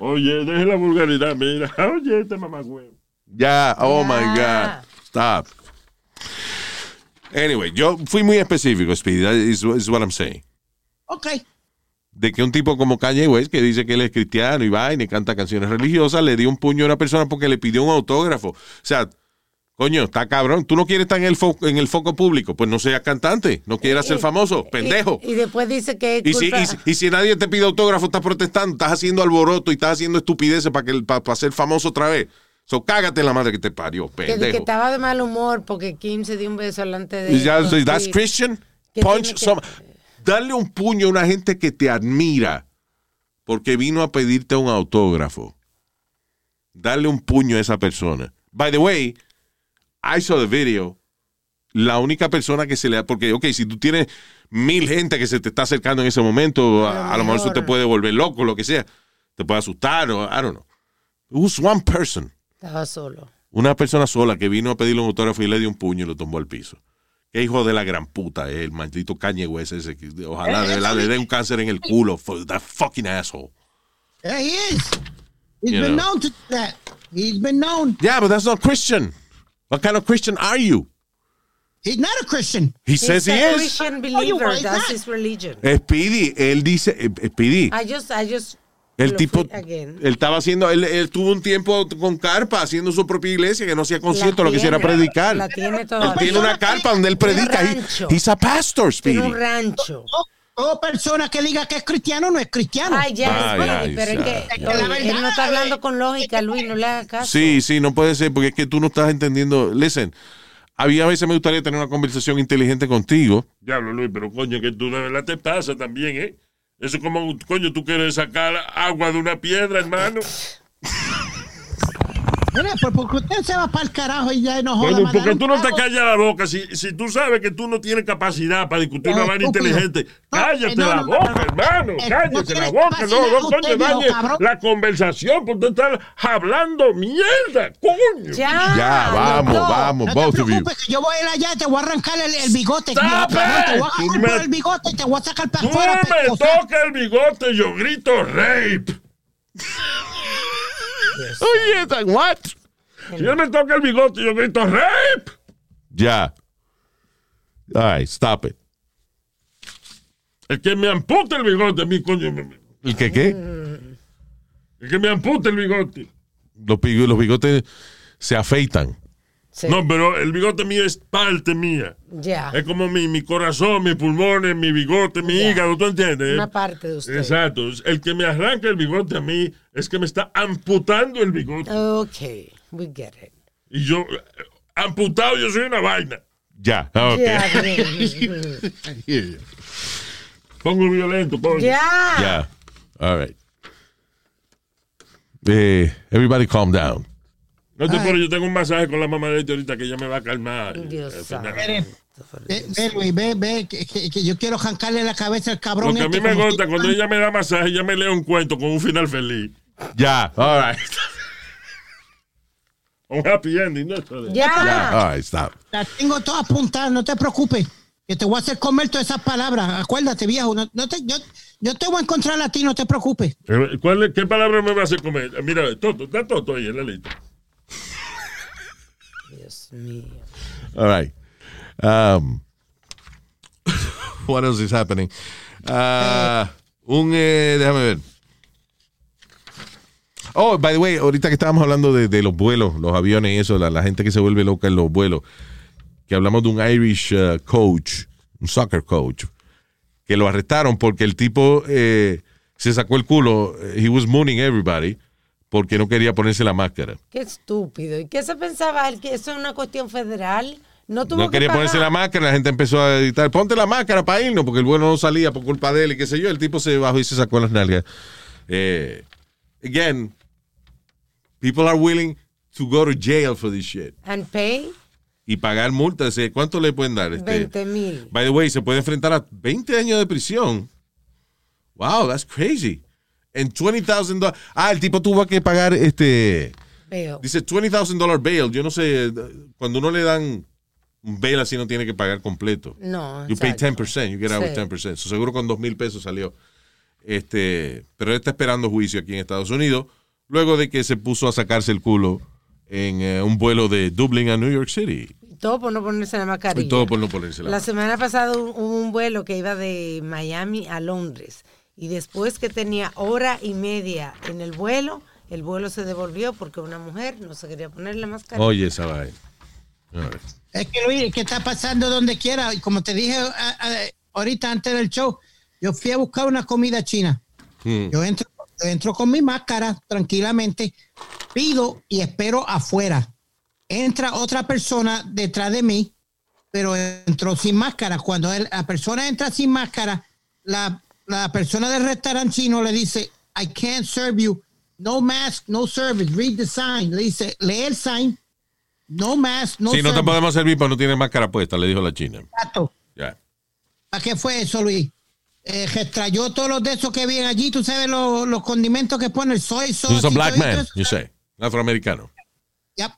Oye, deje la vulgaridad, mira. Oye, este mamagüevo. Ya, oh my. God. Stop. Anyway, yo fui muy específico, Speedy. That is, is what I'm saying. Ok. De que un tipo como Kanye West, que dice que él es cristiano y vaina y canta canciones religiosas, le dio un puño a una persona porque le pidió un autógrafo. O sea, coño, está cabrón. Tú no quieres estar en el, fo- en el foco público, pues no seas cantante. No quieras ser famoso, pendejo. Y, y después dice que es Y si, culpa- y, si- y si nadie te pide autógrafo, estás protestando, estás haciendo alboroto y estás haciendo estupideces para que para ser famoso otra vez. So, cágate la madre que te parió, que, que pendejo. estaba de mal humor porque Kim se dio un beso delante de Y ya, so, that's. Christian. Que Punch tiene que- some- Darle un puño a una gente que te admira porque vino a pedirte un autógrafo. Darle un puño a esa persona. By the way, I saw the video. La única persona que se le... Porque, ok, si tú tienes mil gente que se te está acercando en ese momento, a, a lo mejor eso te puede volver loco, lo que sea. Te puede asustar o I don't know. Was one person. Estaba solo. Una persona sola que vino a pedirle un autógrafo y le dio un puño y lo tumbó al piso. Qué hijo de la gran puta es el maldito Kanye West ese. que Ojalá de verdad le dé un cáncer en el culo. for That fucking asshole. Yeah, he is. He's You been know. known to do that. He's been known. Yeah, but that's not Christian. What kind of Christian are you? He's not a Christian. He says he He's a is. Christian Oh, believer. are, That's not. his religion. Speedy, él dice, eh, Speedy, I just, I just. el tipo, él estaba haciendo, él, él tuvo un tiempo con carpa haciendo su propia iglesia que no hacía concierto, lo tiene, predicar. La tiene Él todavía. tiene una carpa donde él predica. He- rancho. he's a pastor, Tiene Speedy. un rancho. Toda persona que diga que es cristiano no es cristiano. Ay, ya, Ay, ay, pero es que La verdad, él no está hablando con lógica, Luis, no le hagas caso. Sí, sí, no puede ser, porque es que tú no estás entendiendo. Listen, había a veces me gustaría tener una conversación inteligente contigo. Diablo, Luis, pero coño, que tú de verdad te pasa también, ¿eh? Eso es como, coño, tú quieres sacar agua de una piedra, hermano. Mira, pues porque usted se va para el carajo y ya no joda Coño, más, porque tú no te callas la boca. Si, si tú sabes que tú no tienes capacidad para discutir una No, vaina inteligente, No, cállate no, la no, boca, no, no. hermano. Eh, no Cállate la boca. No, no, coño, dañe la conversación porque tú estás hablando mierda, coño. Ya, Ya, vamos, vamos, No both te of you. que yo voy a ir allá y te voy a arrancar el, el bigote. Te voy a Me- por el bigote y te voy a sacar para Tú afuera. me pecosa. tocas el bigote, yo grito rape. Oye, that what? Si él me toca el bigote, yo grito rape. Ya. All right, stop it. El que me ampute el bigote, a mí, coño. ¿El que qué? El que me ampute el bigote. Los, los bigotes se afeitan. Sí. No, pero el bigote mío es parte mía. Ya, Es como mi, mi corazón, mis pulmones, mi bigote, mi hígado, ¿tú entiendes? una parte de usted. Exacto. El que me arranca el bigote a mí es que me está amputando el bigote. Ok, we get it. Y yo, eh, amputado, yo soy una vaina. Ya. Ah, ok. Pongo violento, coño. ya. Ya. All right. Eh, everybody calm down. No te pero yo tengo un masaje con la mamá de este ahorita que ella me va a calmar. Dios santo. final. Ve, ve, Luis, ve, ve, que, que- que yo quiero arrancarle la cabeza al cabrón. Lo que a mí este me como gusta cuando ella me da masaje, ella me lee un cuento con un final feliz. Ya. All right. Un happy ending, ¿no? Ya. Ya, all right, stop. Las tengo todas apuntadas, no te preocupes. Que te voy a hacer comer todas esas palabras. Acuérdate, viejo. No, no te, yo, yo te voy a encontrar a ti, no te preocupes. Eh, ¿Cuál, ¿Qué palabra me va a hacer comer? Eh, Mira, Toto, está Toto ahí en la lista. All right. Um, what else is happening? Ah, un, eh, déjame ver. Oh, by the way, ahorita que estábamos hablando de, los vuelos, los aviones y eso, la, la gente que se vuelve loca en los vuelos, que hablamos de un Irish uh, coach, un soccer coach, que lo arrestaron porque el tipo eh, se sacó el culo, he was mooning everybody, porque no quería ponerse la máscara. Qué estúpido. ¿Y qué se pensaba él? ¿Que eso es una cuestión federal? No tuvo No que quería ponerse la máscara, la gente empezó a gritar, ponte la máscara para irnos, porque el vuelo no salía por culpa de él y qué sé yo. El tipo se bajó y se sacó las nalgas. Eh, again, people are willing to go to jail for this shit. And pay Y pagar multas. ¿Cuánto le pueden dar? Este, 20 mil. by the way, se puede enfrentar a 20 años de prisión. Wow, that's crazy. And $20,000. Ah, el tipo tuvo que pagar este. Veo. Dice $20,000 bail. Yo no sé, cuando uno le dan un bail así no tiene que pagar completo. No. You pay exacto. 10%, you get out with Sí. 10%. So, seguro con dos mil pesos salió. Este, pero él está esperando juicio aquí en Estados Unidos, luego de que se puso a sacarse el culo en eh, un vuelo de Dublín a New York City. Todo por no ponerse la mascarilla. Y todo por no ponerse la La semana pasada hubo un vuelo que iba de Miami a Londres y después que tenía hora y media en el vuelo, el vuelo se devolvió porque una mujer no se quería poner la mascarilla. Oye, esa vaina. Es que Luis, ¿qué está pasando donde quiera? Y como te dije a- a- ahorita antes del show, yo fui a buscar una comida china. Hmm. Yo entro, yo entro con mi máscara tranquilamente, pido y espero afuera. Entra otra persona detrás de mí, pero entró sin máscara. Cuando él- la persona entra sin máscara, la, la persona del restaurante chino le dice, I can't serve you. No mask, no service. Read the sign. Le dice, lee el sign. No mask, no sí, no te service. podemos servir porque no tienes máscara puesta, le dijo la china. Exacto. Ya. ¿Para qué fue eso, Luis? Eh, extrayó todos los de esos que vienen allí. Tú sabes los, los condimentos que pone el soy sauce. He's a y black man, eso. you say. Un afroamericano. Yep.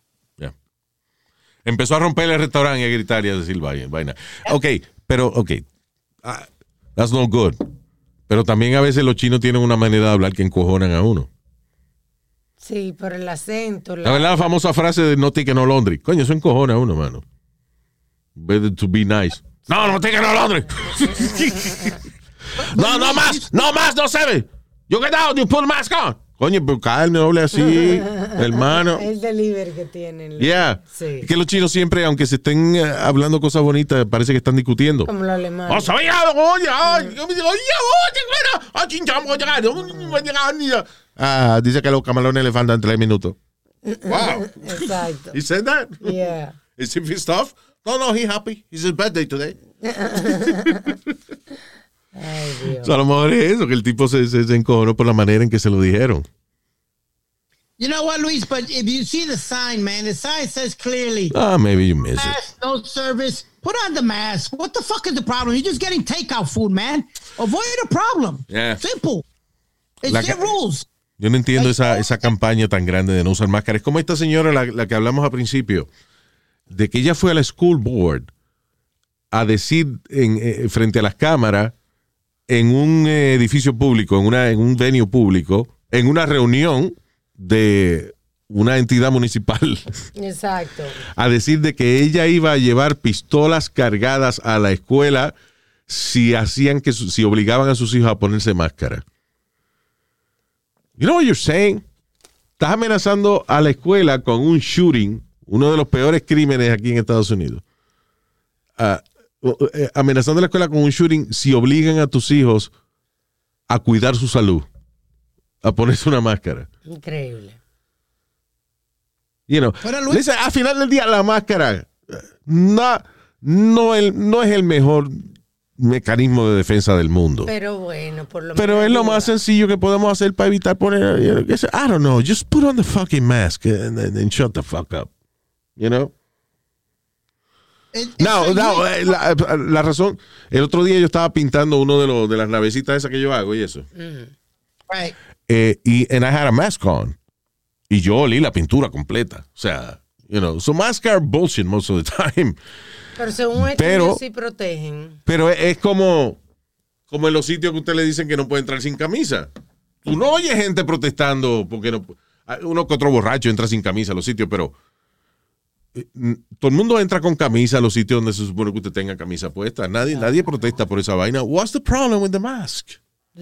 Empezó a romper el restaurante y a gritar y a decir vaina. Ok, pero, ok. Ah, that's not good. Pero también a veces los chinos tienen una manera de hablar que encojonan a uno. Sí, por el acento. La verdad, la famosa frase de no ticket no laundry. Coño, eso encojona a uno, mano. Better to be nice. No, no ticket no laundry. no, no más, no más, no se ve. You get out, you put mask on. Coño, pero calme, no hable así, hermano. El delivery que tienen. Yeah. Sí. Es que los chinos siempre, aunque se estén eh, hablando cosas bonitas, parece que están discutiendo. Como los alemanes. ¡Oh, sabía! ¡Oye! ¡Oye! ¡Oye! ¡Ah, dice que los camalones le faltan tres minutos. Wow. Exacto. He said that? Yeah. Is he pissed off? No, no, he's happy. It's his birthday today. Ay, Dios. So, a lo mejor es eso, que el tipo se, se, se encojonó por la manera en que se lo dijeron. You know what, Luis? But if you see the sign, man, the sign says clearly, Ah, maybe you miss it. mask, no service. Put on the mask. What the fuck is the problem? You're just getting takeout food, man. Avoid the problem. Yeah. Simple. It's La their rules. Yo no entiendo esa, esa campaña tan grande de no usar máscara. Es como esta señora, la, la que hablamos al principio, de que ella fue a la school board a decir en, eh, frente a las cámaras en un eh, edificio público, en, una, en un venue público, en una reunión de una entidad municipal, Exacto. a decir de que ella iba a llevar pistolas cargadas a la escuela si hacían que si obligaban a sus hijos a ponerse máscara. You know what you're saying? Estás amenazando a la escuela con un shooting, uno de los peores crímenes aquí en Estados Unidos. Uh, amenazando a la escuela con un shooting si obligan a tus hijos a cuidar su salud, a ponerse una máscara. Increíble. You know, listen, al final del día, la máscara eh, no, no, el- no es el mejor mecanismo de defensa del mundo. Pero bueno, por lo Pero es lo más sencillo que podemos hacer para evitar poner. you know, I don't know, just put on the fucking mask and, and- and shut the fuck up. You know? No, no, eh, la, la razón. El otro día yo estaba pintando uno de, los de las navecitas esas que yo hago y eso. Right. Eh, y and I had a mask on. Y yo olí la pintura completa. O sea, You know, so masks are bullshit most of the time. Pero según Pero- sí protegen. Pero es, como, como en los sitios que usted le dicen que no puede entrar sin camisa. Tú no oyes gente protestando porque no. ah, Uno que otro borracho entra sin camisa a los sitios, pero eh, mm, todo el mundo entra con camisa a los sitios donde se supone que usted tenga camisa puesta. Nadie, nadie protesta por esa vaina. What's the problem with the mask?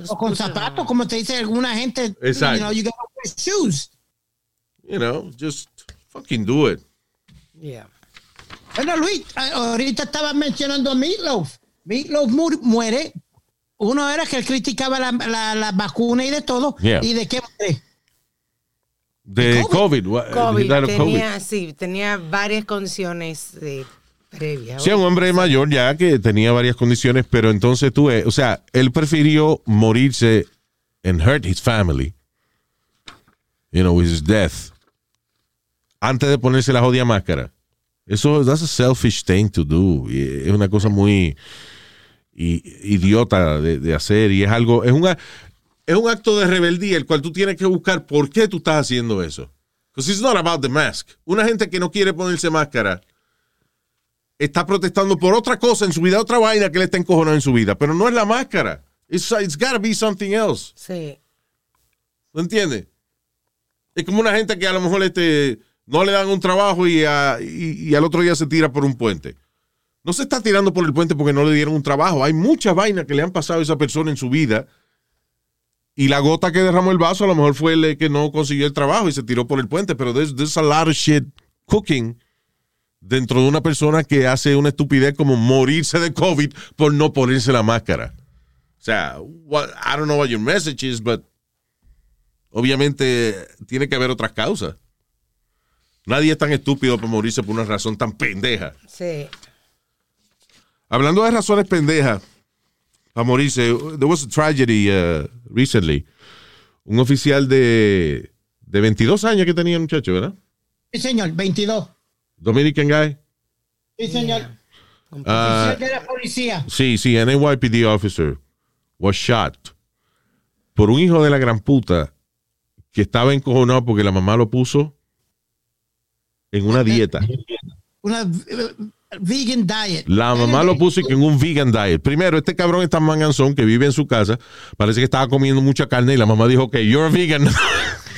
O con zapatos, como te dice alguna gente. Exacto. You know, you gotta wear shoes. You know, just fucking do it. Yeah. Bueno, Luis, ahorita estabas mencionando a Meatloaf. Meatloaf mu- muere. Uno era que él criticaba la, la, la vacuna y de todo. Yeah. ¿Y de qué muere? De COVID. COVID, tenía, sí, tenía varias condiciones eh, previas. Sí, un hombre mayor ya que tenía varias condiciones, pero entonces tú, o sea, él prefirió morirse and hurt his family, you know, with his death, antes de ponerse la jodida máscara. Eso, that's a selfish thing to do. Es una cosa muy idiota de, de hacer y es algo, es una, es un acto de rebeldía el cual tú tienes que buscar por qué tú estás haciendo eso. Because it's not about the mask. Una gente que no quiere ponerse máscara está protestando por otra cosa en su vida, otra vaina que le está encojonando en su vida, pero no es la máscara. It's, it's gotta be something else. Sí. ¿No entiendes? Es como una gente que a lo mejor este, no le dan un trabajo y, a- y- y al otro día se tira por un puente. No se está tirando por el puente porque no le dieron un trabajo. Hay muchas vainas que le han pasado a esa persona en su vida. Y la gota que derramó el vaso a lo mejor fue el que no consiguió el trabajo y se tiró por el puente. Pero there's, there's a lot of shit cooking dentro de una persona que hace una estupidez como morirse de COVID por no ponerse la máscara. O sea, what- I don't know what your message is, but obviamente tiene que haber otras causas. Nadie es tan estúpido para morirse por una razón tan pendeja. Sí. Hablando de razones pendejas para morirse, there was a tragedy uh, recently. Un oficial de, de 22 años que tenía el muchacho, ¿verdad? Sí, señor, 22. Dominican guy. Sí, señor. Oficial de la policía. Sí, sí, an NYPD officer was shot por un hijo de la gran puta que estaba encojonado porque la mamá lo puso en una dieta. Una vegan diet. La mamá lo puso en un vegan diet. Primero, este cabrón es tan manganzón que vive en su casa. Parece que estaba comiendo mucha carne y la mamá dijo que you're a vegan.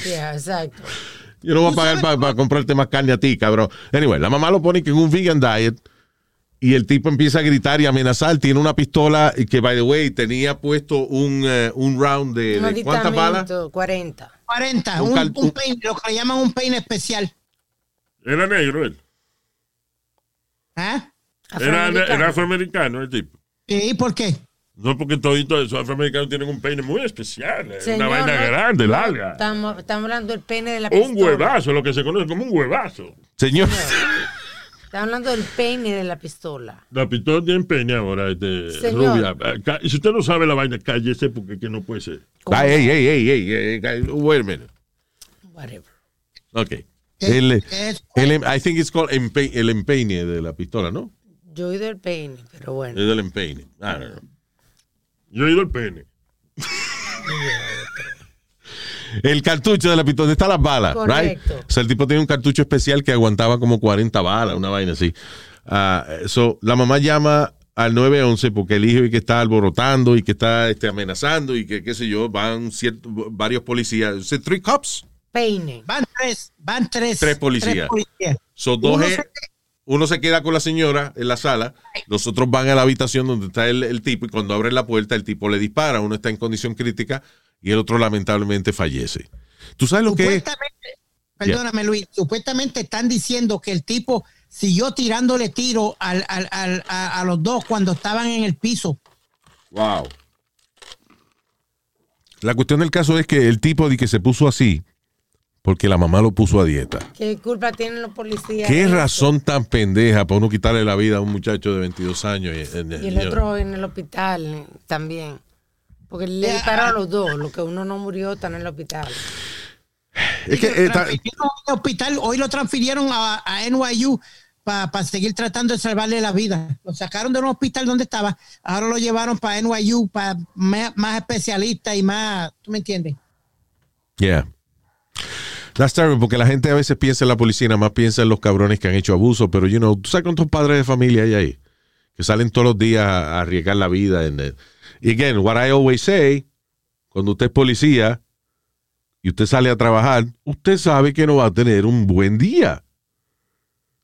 Yeah, exacto. Yo no voy a pagar para comprarte más carne a ti, cabrón. Anyway, la mamá lo pone que en un vegan diet y el tipo empieza a gritar y amenazar. Tiene una pistola y que, by the way, tenía puesto un, eh, un round de, Un de ¿cuántas balas? aditamento, 40. 40. Un Un, cal- un peine, lo que le llaman un peine especial. Era negro él. ¿Ah? Era, Afroamericano. era afroamericano el tipo. ¿Y por qué? No, porque toditos esos afroamericanos tienen un peine muy especial. eh, Señor, una vaina no- grande, no, larga. Estamos, estamos hablando del pene de la Un pistola. huevazo, lo que se conoce como un huevazo. Señor. Estamos hablando del pene de la pistola. La pistola tiene peine ahora, este, Señor. rubia. Ah, si usted no sabe la vaina, cállese porque que no puede ser. Ay, ey, ey, ey, ey, ey. Whatever. Ok. El, es- el, I think it's called empe- el empeine de la pistola, ¿no? Yo he oído el peine, pero bueno. Es del empeine. I don't know. Yo he ido al pene. El cartucho de la pistola, ¿dónde están las balas? Right? Correcto. O sea, el tipo tiene un cartucho especial que aguantaba como 40 balas, una vaina así. Ah, so, la mamá llama al 911 porque el hijo y que está alborotando y que está este, amenazando y que qué sé yo, van cierto, varios policías. ¿Es three cops? Peine. Van tres, van tres. Tres policías. policías. So, dos Uno es- se- uno se queda con la señora en la sala, los otros van a la habitación donde está el, el tipo y cuando abren la puerta el tipo le dispara, uno está en condición crítica y el otro lamentablemente fallece. ¿Tú sabes lo que es? Supuestamente, perdóname Luis, supuestamente están diciendo que el tipo siguió tirándole tiro al, al- al- a, a los dos cuando estaban en el piso. Wow. La cuestión del caso es que el tipo de que se puso así porque la mamá lo puso a dieta. ¿Qué culpa tienen los policías? ¿Qué razón tan pendeja para uno quitarle la vida a un muchacho de 22 años? Y, Y el otro en el hospital eh, también. Porque le dispararon a los dos. Lo que uno no murió está en el hospital. Es que, Lo eh, ta- al hospital, hoy lo transfirieron a, a NYU para seguir tratando de salvarle la vida. Lo sacaron de un hospital donde estaba, ahora lo llevaron para NYU, para más, más especialistas y más, ¿tú me entiendes? Yeah. That's terrible, porque la gente a veces piensa en la policía, nada más piensa en los cabrones que han hecho abuso, pero, you know, tú sabes cuántos padres de familia hay ahí, que salen todos los días a, arriesgar la vida. en Y again, what I always say, cuando usted es policía y usted sale a trabajar, usted sabe que no va a tener un buen día.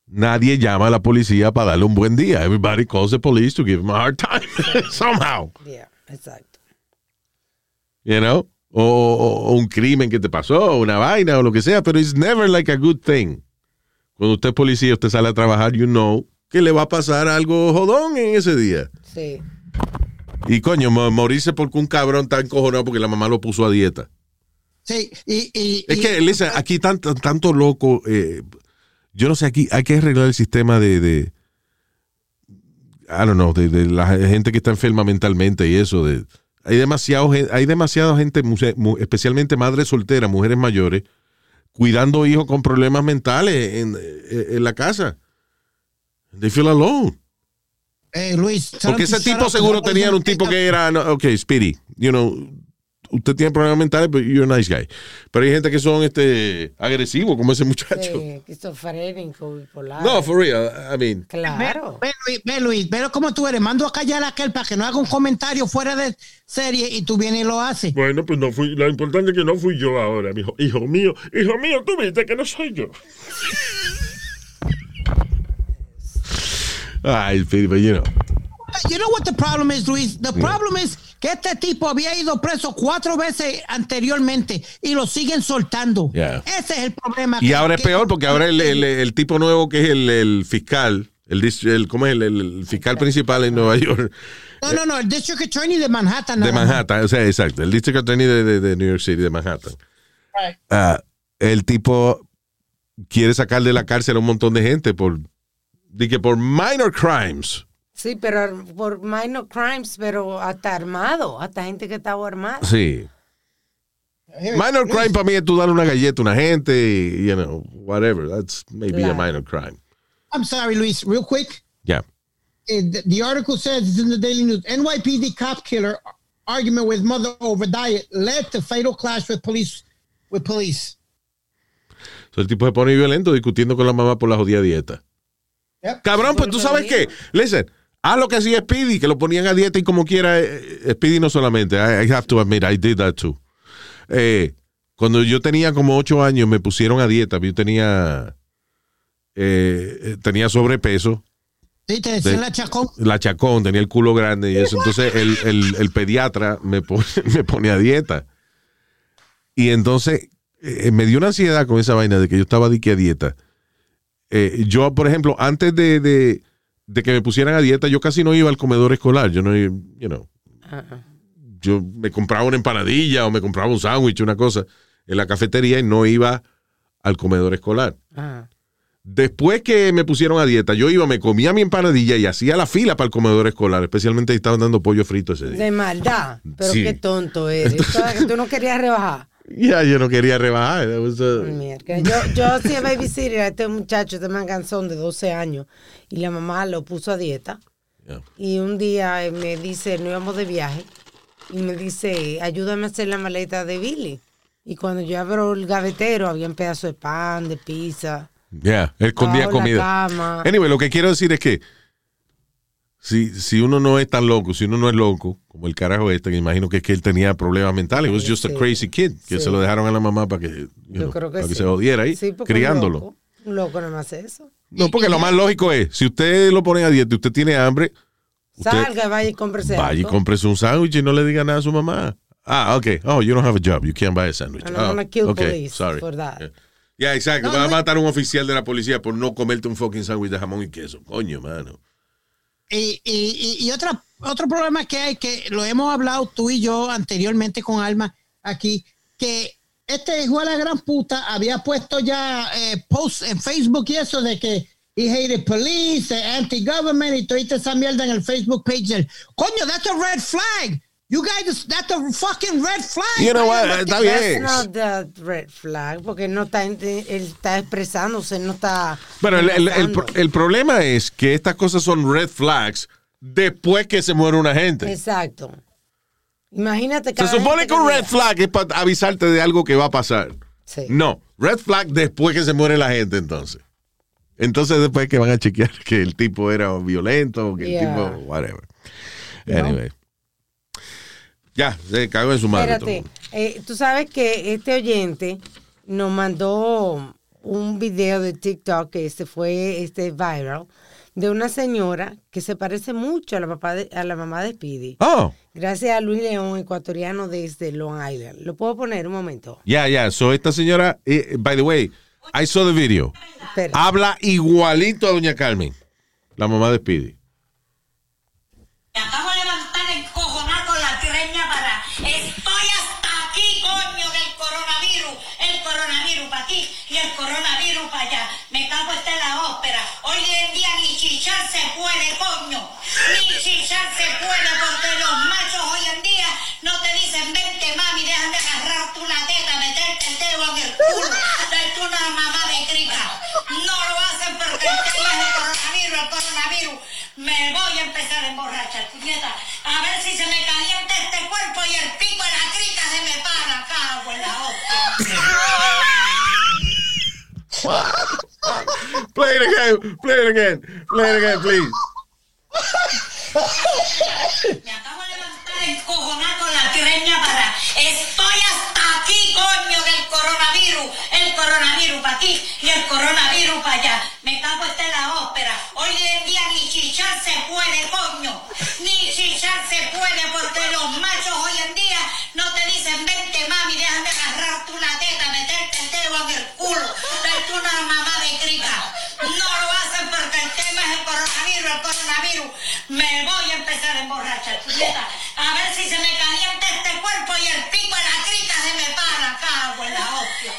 Nadie llama a la policía para darle un buen día. Everybody calls the police to give him a hard time, somehow. Yeah, exacto. you know, o, o- o un crimen que te pasó, o una vaina o lo que sea, pero it's never like a good thing. Cuando usted es policía, usted sale a trabajar, you know que le va a pasar algo jodón en ese día. Sí. Y coño, mo- morirse porque un cabrón está encojonado porque la mamá lo puso a dieta. Sí, y, y- Es y- que, listen, aquí tanto, tanto loco, eh, yo no sé, aquí hay que arreglar el sistema de, de I don't know, de, de la gente que está enferma mentalmente y eso. De, hay, demasiado, hay demasiada gente, especialmente madres solteras, mujeres mayores, cuidando hijos con problemas mentales en, en- en la casa. They feel alone. Eh, Luis, Porque ese tipo seguro tenían un tipo que era, ok, Speedy, you know, usted tiene problemas mentales, pero you're a nice guy. Pero hay gente que son este agresivos, como ese muchacho. Sí, esquizofrénico, bipolar. No, for real, I mean. Claro. Ve, Luis, ve, Luis, ve cómo tú eres. Mando a callar a aquel para que no haga un comentario fuera de serie y tú vienes y lo haces. Bueno, pues no fui. Lo importante es que no fui yo ahora, mijo. Hijo mío, hijo mío, tú viste que no soy yo. Ay, but you know. You know what the problem is, Luis? The problem is que este tipo había ido preso cuatro veces anteriormente y lo siguen soltando. Yeah. Ese es el problema. Y ahora es que- peor porque ahora el, el- el tipo nuevo que es el, el fiscal, el, dis- el- ¿cómo es? El, el fiscal principal en Nueva York, No, no, no, el District Attorney de Manhattan. de. Manhattan, o sea, exacto, el district attorney de, de- de New York City, de Manhattan. Right. Ah, el tipo quiere sacar de la cárcel a un montón de gente por, di que por minor crimes. Sí, pero por minor crimes, pero hasta armado, hasta gente que estaba armada. Sí. Minor crime para mí es tú darle una galleta a una gente y, you know, whatever. That's maybe a minor crime. I'm sorry, Luis, real quick. Yeah. Eh, the, the article says it's in the Daily News. NYPD cop killer argument with mother over diet led to fatal clash with police. With police. So, el tipo se pone violento discutiendo con la mamá por la jodida dieta. Yep. Cabrón, pues tú sabes qué. Listen, haz lo que hacía Speedy, que lo ponían a dieta y como quiera. eh, Speedy no solamente. I, I have to admit, I did that too. Eh, cuando yo tenía como ocho años, me pusieron a dieta. Yo tenía, eh, tenía sobrepeso. Sí, te decían De- la chacón. la chacón, tenía el culo grande y eso. Entonces el, el- el pediatra me, pone, me pone a dieta. Y entonces eh, me dio una ansiedad con esa vaina de que yo estaba de que a dieta. Eh, yo, por ejemplo, antes de, de- de que me pusieran a dieta, yo casi no iba al comedor escolar. Yo no, iba, you know, yo me compraba una empanadilla o me compraba un sándwich, una cosa, en la cafetería y no iba al comedor escolar. Después que me pusieron a dieta, yo iba, me comía mi empanadilla y hacía la fila para el comedor escolar, especialmente si estaban dando pollo frito ese día. De maldad. Pero Sí. qué tonto eres. Tú no querías rebajar. Ya, yo no quería rebajar. Mierda. Yo, yo hacía babysitter a este muchacho, este manganzón de 12 años, y la mamá lo puso a dieta. Yeah. Y un día eh, me dice, no íbamos de viaje, y me dice, ayúdame a hacer la maleta de Billy. Y cuando yo abro el gavetero, había un pedazo de pan, de pizza. yeah, él escondía comida. cama. Anyway, lo que quiero decir es que si, si uno no es tan loco, si uno no es loco, como el carajo este, que imagino que es que él tenía problemas mentales. Was just a crazy kid, que Sí. se lo dejaron a la mamá para que, know, que para que se jodiera ahí, porque un criándolo. loco- Un loco no hace eso. No, porque lo más lógico es, si usted lo pone a dieta y usted tiene hambre, usted Salga, vaya y cómprese vaya y cómprese un sándwich y no le diga nada a su mamá. Ah, ok. Oh, you don't have a job. You can't buy a sandwich. And I'm Oh, gonna kill okay, police sorry. for that. Yeah. Exacto. No, Va a matar a un oficial de la policía por no comerte un fucking sándwich de jamón y queso. Coño, mano. Y, y, y, otra, otro problema que hay, que lo hemos hablado tú y yo anteriormente con Alma aquí, que este hijo de la gran puta había puesto ya eh, posts en Facebook y eso de que he hated police, anti-government y toda esa mierda en el Facebook page coño, that's a red flag. You guys, that's a fucking red flag. You know what? Está That's bien. not the red flag, porque no está, él está expresándose, no está. Pero el, el- el el problema es que estas cosas son red flags después que se muere una gente. Exacto. Imagínate Se cada supone que un red flag es para avisarte de algo que va a pasar. Sí. No. Red flag después que se muere la gente, entonces. Entonces después que van a chequear que el tipo era violento, que Yeah. el tipo, whatever. Anyway. Ya, se cagó en su madre. Espérate, eh, tú sabes que este oyente nos mandó un video de TikTok que este fue este viral de una señora que se parece mucho a la, papá de- a la mamá de Speedy. Oh, Gracias a Luis León, ecuatoriano desde Long Island. ¿Lo puedo poner un momento? ya, ya. So esta señora, eh, by the way, I saw the video. Espera. Habla igualito a doña Carmen, la mamá de Speedy. Me acabo de levantar encojonar con la greña para. Estoy hasta aquí, coño, del coronavirus. El coronavirus para aquí y el coronavirus para allá. Me cago hasta en la ópera. Hoy en día ni chichar se puede, coño. Ni chichar se puede porque los machos hoy en día no te dicen vente mami, dejan de agarrarte una teta, meterte el dedo en el culo, darte una mamá de crica. No lo hacen porque el tema es el coronavirus, el coronavirus. Me voy a empezar a emborrachar, puñeta. A ver si se me calienta este cuerpo y el pico de la crica se me para, cago en la hostia. Play it again, play it again, play it again, please. Me acabo de levantar encojonar con la greña para. Estoy hasta aquí, coño, del coronavirus. El coronavirus para aquí y el coronavirus para allá. Me cago en la ópera. Hoy en día ni chichar se puede, coño. Ni chichar se puede porque los machos a ver si se me calienta este cuerpo y el pico de la crica se me para, cago en la hostia.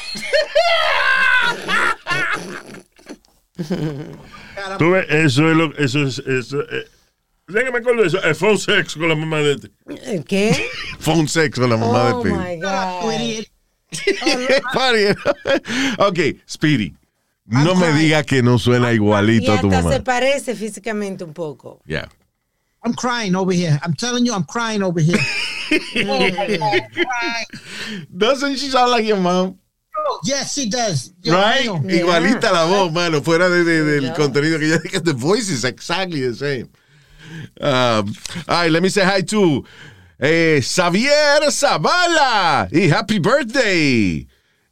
Tú ves, eso es lo eso es eso eh, ¿Sabes que me acuerdo de eso? El phone sex con la mamá de este. ¿El qué? Phone sex con la mamá Oh de my God. Speedy. Ok, Speedy. No me diga que no suena Y igualito a tu hasta mamá. se parece físicamente un poco. Yeah. I'm crying over here. I'm telling you, I'm crying over here. oh crying. Doesn't she sound like your mom? Yes, she does. Right? Igualita la voz, mano, fuera de, de- del contenido que ya dije. The voice is exactly the same. Um, all right, let me say hi to eh, Xavier Zavala y happy birthday.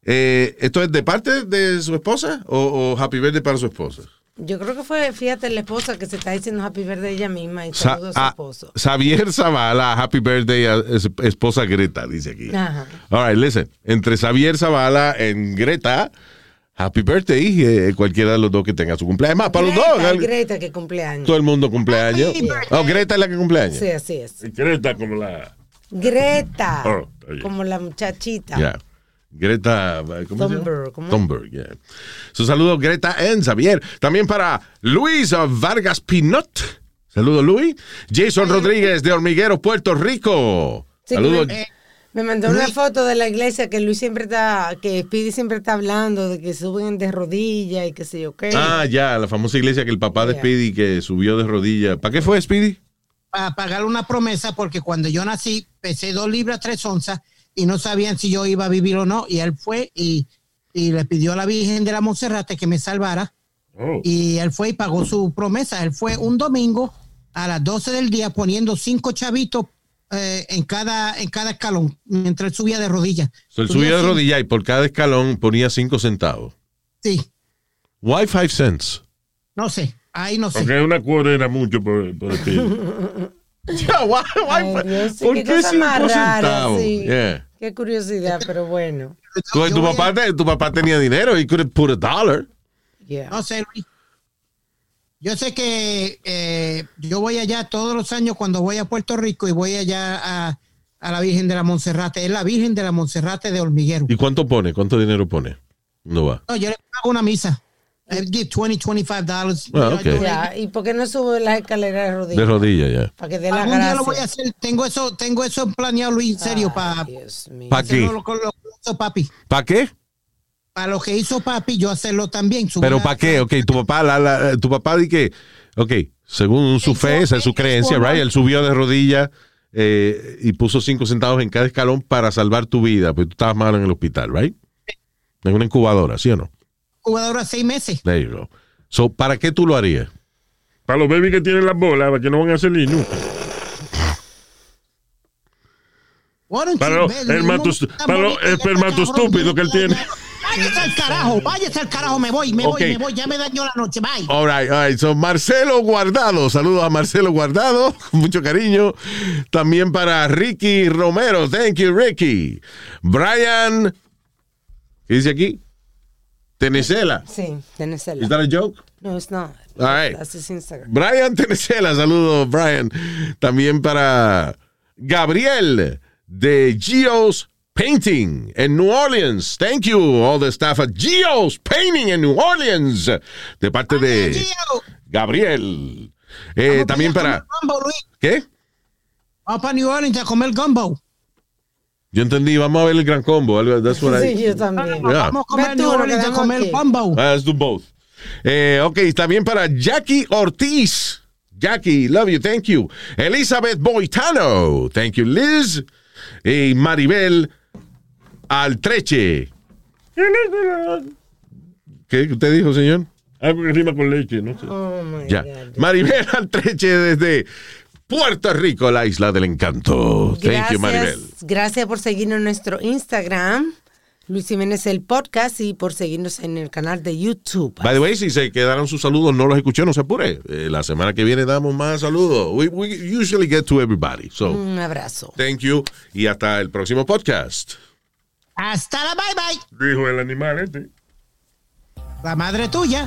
Eh, ¿Esto es de parte de su esposa o, o happy birthday para su esposa? Yo creo que fue, fíjate, la esposa que se está diciendo happy birthday ella misma y Sa- saludo a su ah, esposo. Xavier Zavala, happy birthday a es- esposa Greta, dice aquí. Ajá. All right, listen. Entre Xavier Zavala y Greta, happy birthday. eh, cualquiera de los dos que tenga su cumpleaños. Más, para los dos. Greta, que cumpleaños. Todo el mundo cumpleaños. Oh, Greta es la que cumpleaños. Sí, así es. Greta como la. Greta, Oh, como la muchachita. Ya. Greta. Thunberg, ¿cómo? Thunberg, yeah. Su saludo Greta en Xavier. También para Luis Vargas Pinot. Saludos Luis. Jason Rodríguez de Hormiguero, Puerto Rico. Sí, Saludos. que me, me mandó una foto de la iglesia que Luis siempre está, que Speedy siempre está hablando de que suben de rodillas y qué sé yo qué. Ah, ya, la famosa iglesia que el papá de. Speedy que subió de rodillas. ¿Para qué fue Speedy? Para pagarle una promesa, porque cuando yo nací pesé dos libras, tres onzas y no sabían si yo iba a vivir o no. Y él fue y, y le pidió a la Virgen de la Monserrate que me salvara. Oh. Y él fue y pagó su promesa. Él fue un domingo a las 12 del día poniendo cinco chavitos eh, en, cada, en cada escalón mientras él subía de rodillas. So, él Subía de rodillas y por cada escalón ponía cinco centavos. Sí, Why five cents? no sé. Ahí no sé. Porque una cuota era mucho por, por ti. Ya, why- why- Ay, Dios, ¿Por qué qué cinco rara, centavos? sí. Yeah. Qué curiosidad, pero bueno. Pues tu papá, te- tu papá tenía dinero, he could have put a dollar. Yeah. No sé, Luis. Yo sé que eh, yo voy allá todos los años cuando voy a Puerto Rico y voy allá a, a la Virgen de la Monserrate. Es la Virgen de la Monserrate de Hormiguero. ¿Y cuánto pone? ¿Cuánto dinero pone? No va. No, yo le pago una misa. I give 20, 25 dollars. Ah, ok. Ya, ¿Y por qué no sube las escaleras de rodillas? De rodillas, ya. Para que dé la Algún día gracia. lo voy a hacer. Tengo eso, tengo eso planeado, Luis, en serio, para. ¿Para qué? hacerlo con lo que hizo papi. ¿Para qué? Para lo que hizo papi, yo hacerlo también. Pero ¿para qué? Ok, tu papá, la, la- tu papá di que, ok, según su fe, esa es su creencia, right? Él subió de rodillas eh, y puso cinco centavos en cada escalón para salvar tu vida, porque tú estabas mal en el hospital, right? En una incubadora, ¿sí o no? Jugadora seis meses. There you go. So, ¿para qué tú lo harías? Para los babies que tienen las bolas, para que no van a salir nunca. Para you, los, espermatostúpidos que él tiene. Váyase al carajo, váyase al carajo, me voy, me voy, me voy, ya me dañó la noche, bye. All right, all right. So, Marcelo Guardado. Saludos a Marcelo Guardado. Con mucho cariño. También para Ricky Romero. Thank you, Ricky. Brian. ¿Qué dice aquí? Tenesela. Sí, Tenesela. Is that a joke? No, it's not. All right. That's his Instagram. Brian Tenesela, saludos, Brian. También para Gabriel de Geo's Painting en New Orleans. Thank you, all the staff at Geo's Painting en New Orleans. De parte de Gabriel. Eh, también para. Gumbo. ¿Qué? Vamos para New Orleans a comer gumbo. Yo entendí, vamos a ver el gran combo. That's what I- Sí, yo también. Yeah. Vamos a comer tú, a comer gumbo. Ah, Let's do both. Eh, ok, también para Jackie Ortiz. Jackie, love you, thank you. Elizabeth Boitano, thank you, Liz. Y Maribel Altreche. ¿Qué usted dijo, señor? Algo que rima con leche, no sé. Oh my Ya. God. Maribel Altreche desde Puerto Rico, la isla del encanto. Thank you, Maribel. Gracias, gracias por seguirnos en nuestro Instagram, Luis Jiménez el podcast, y por seguirnos en el canal de YouTube. By the way, si se quedaron sus saludos, no los escuché, no se apure. Eh, la semana que viene damos más saludos. We, we usually get to everybody. So, Un abrazo. thank you. Y hasta el próximo podcast. Hasta la bye bye. Dijo el animal este. La madre tuya.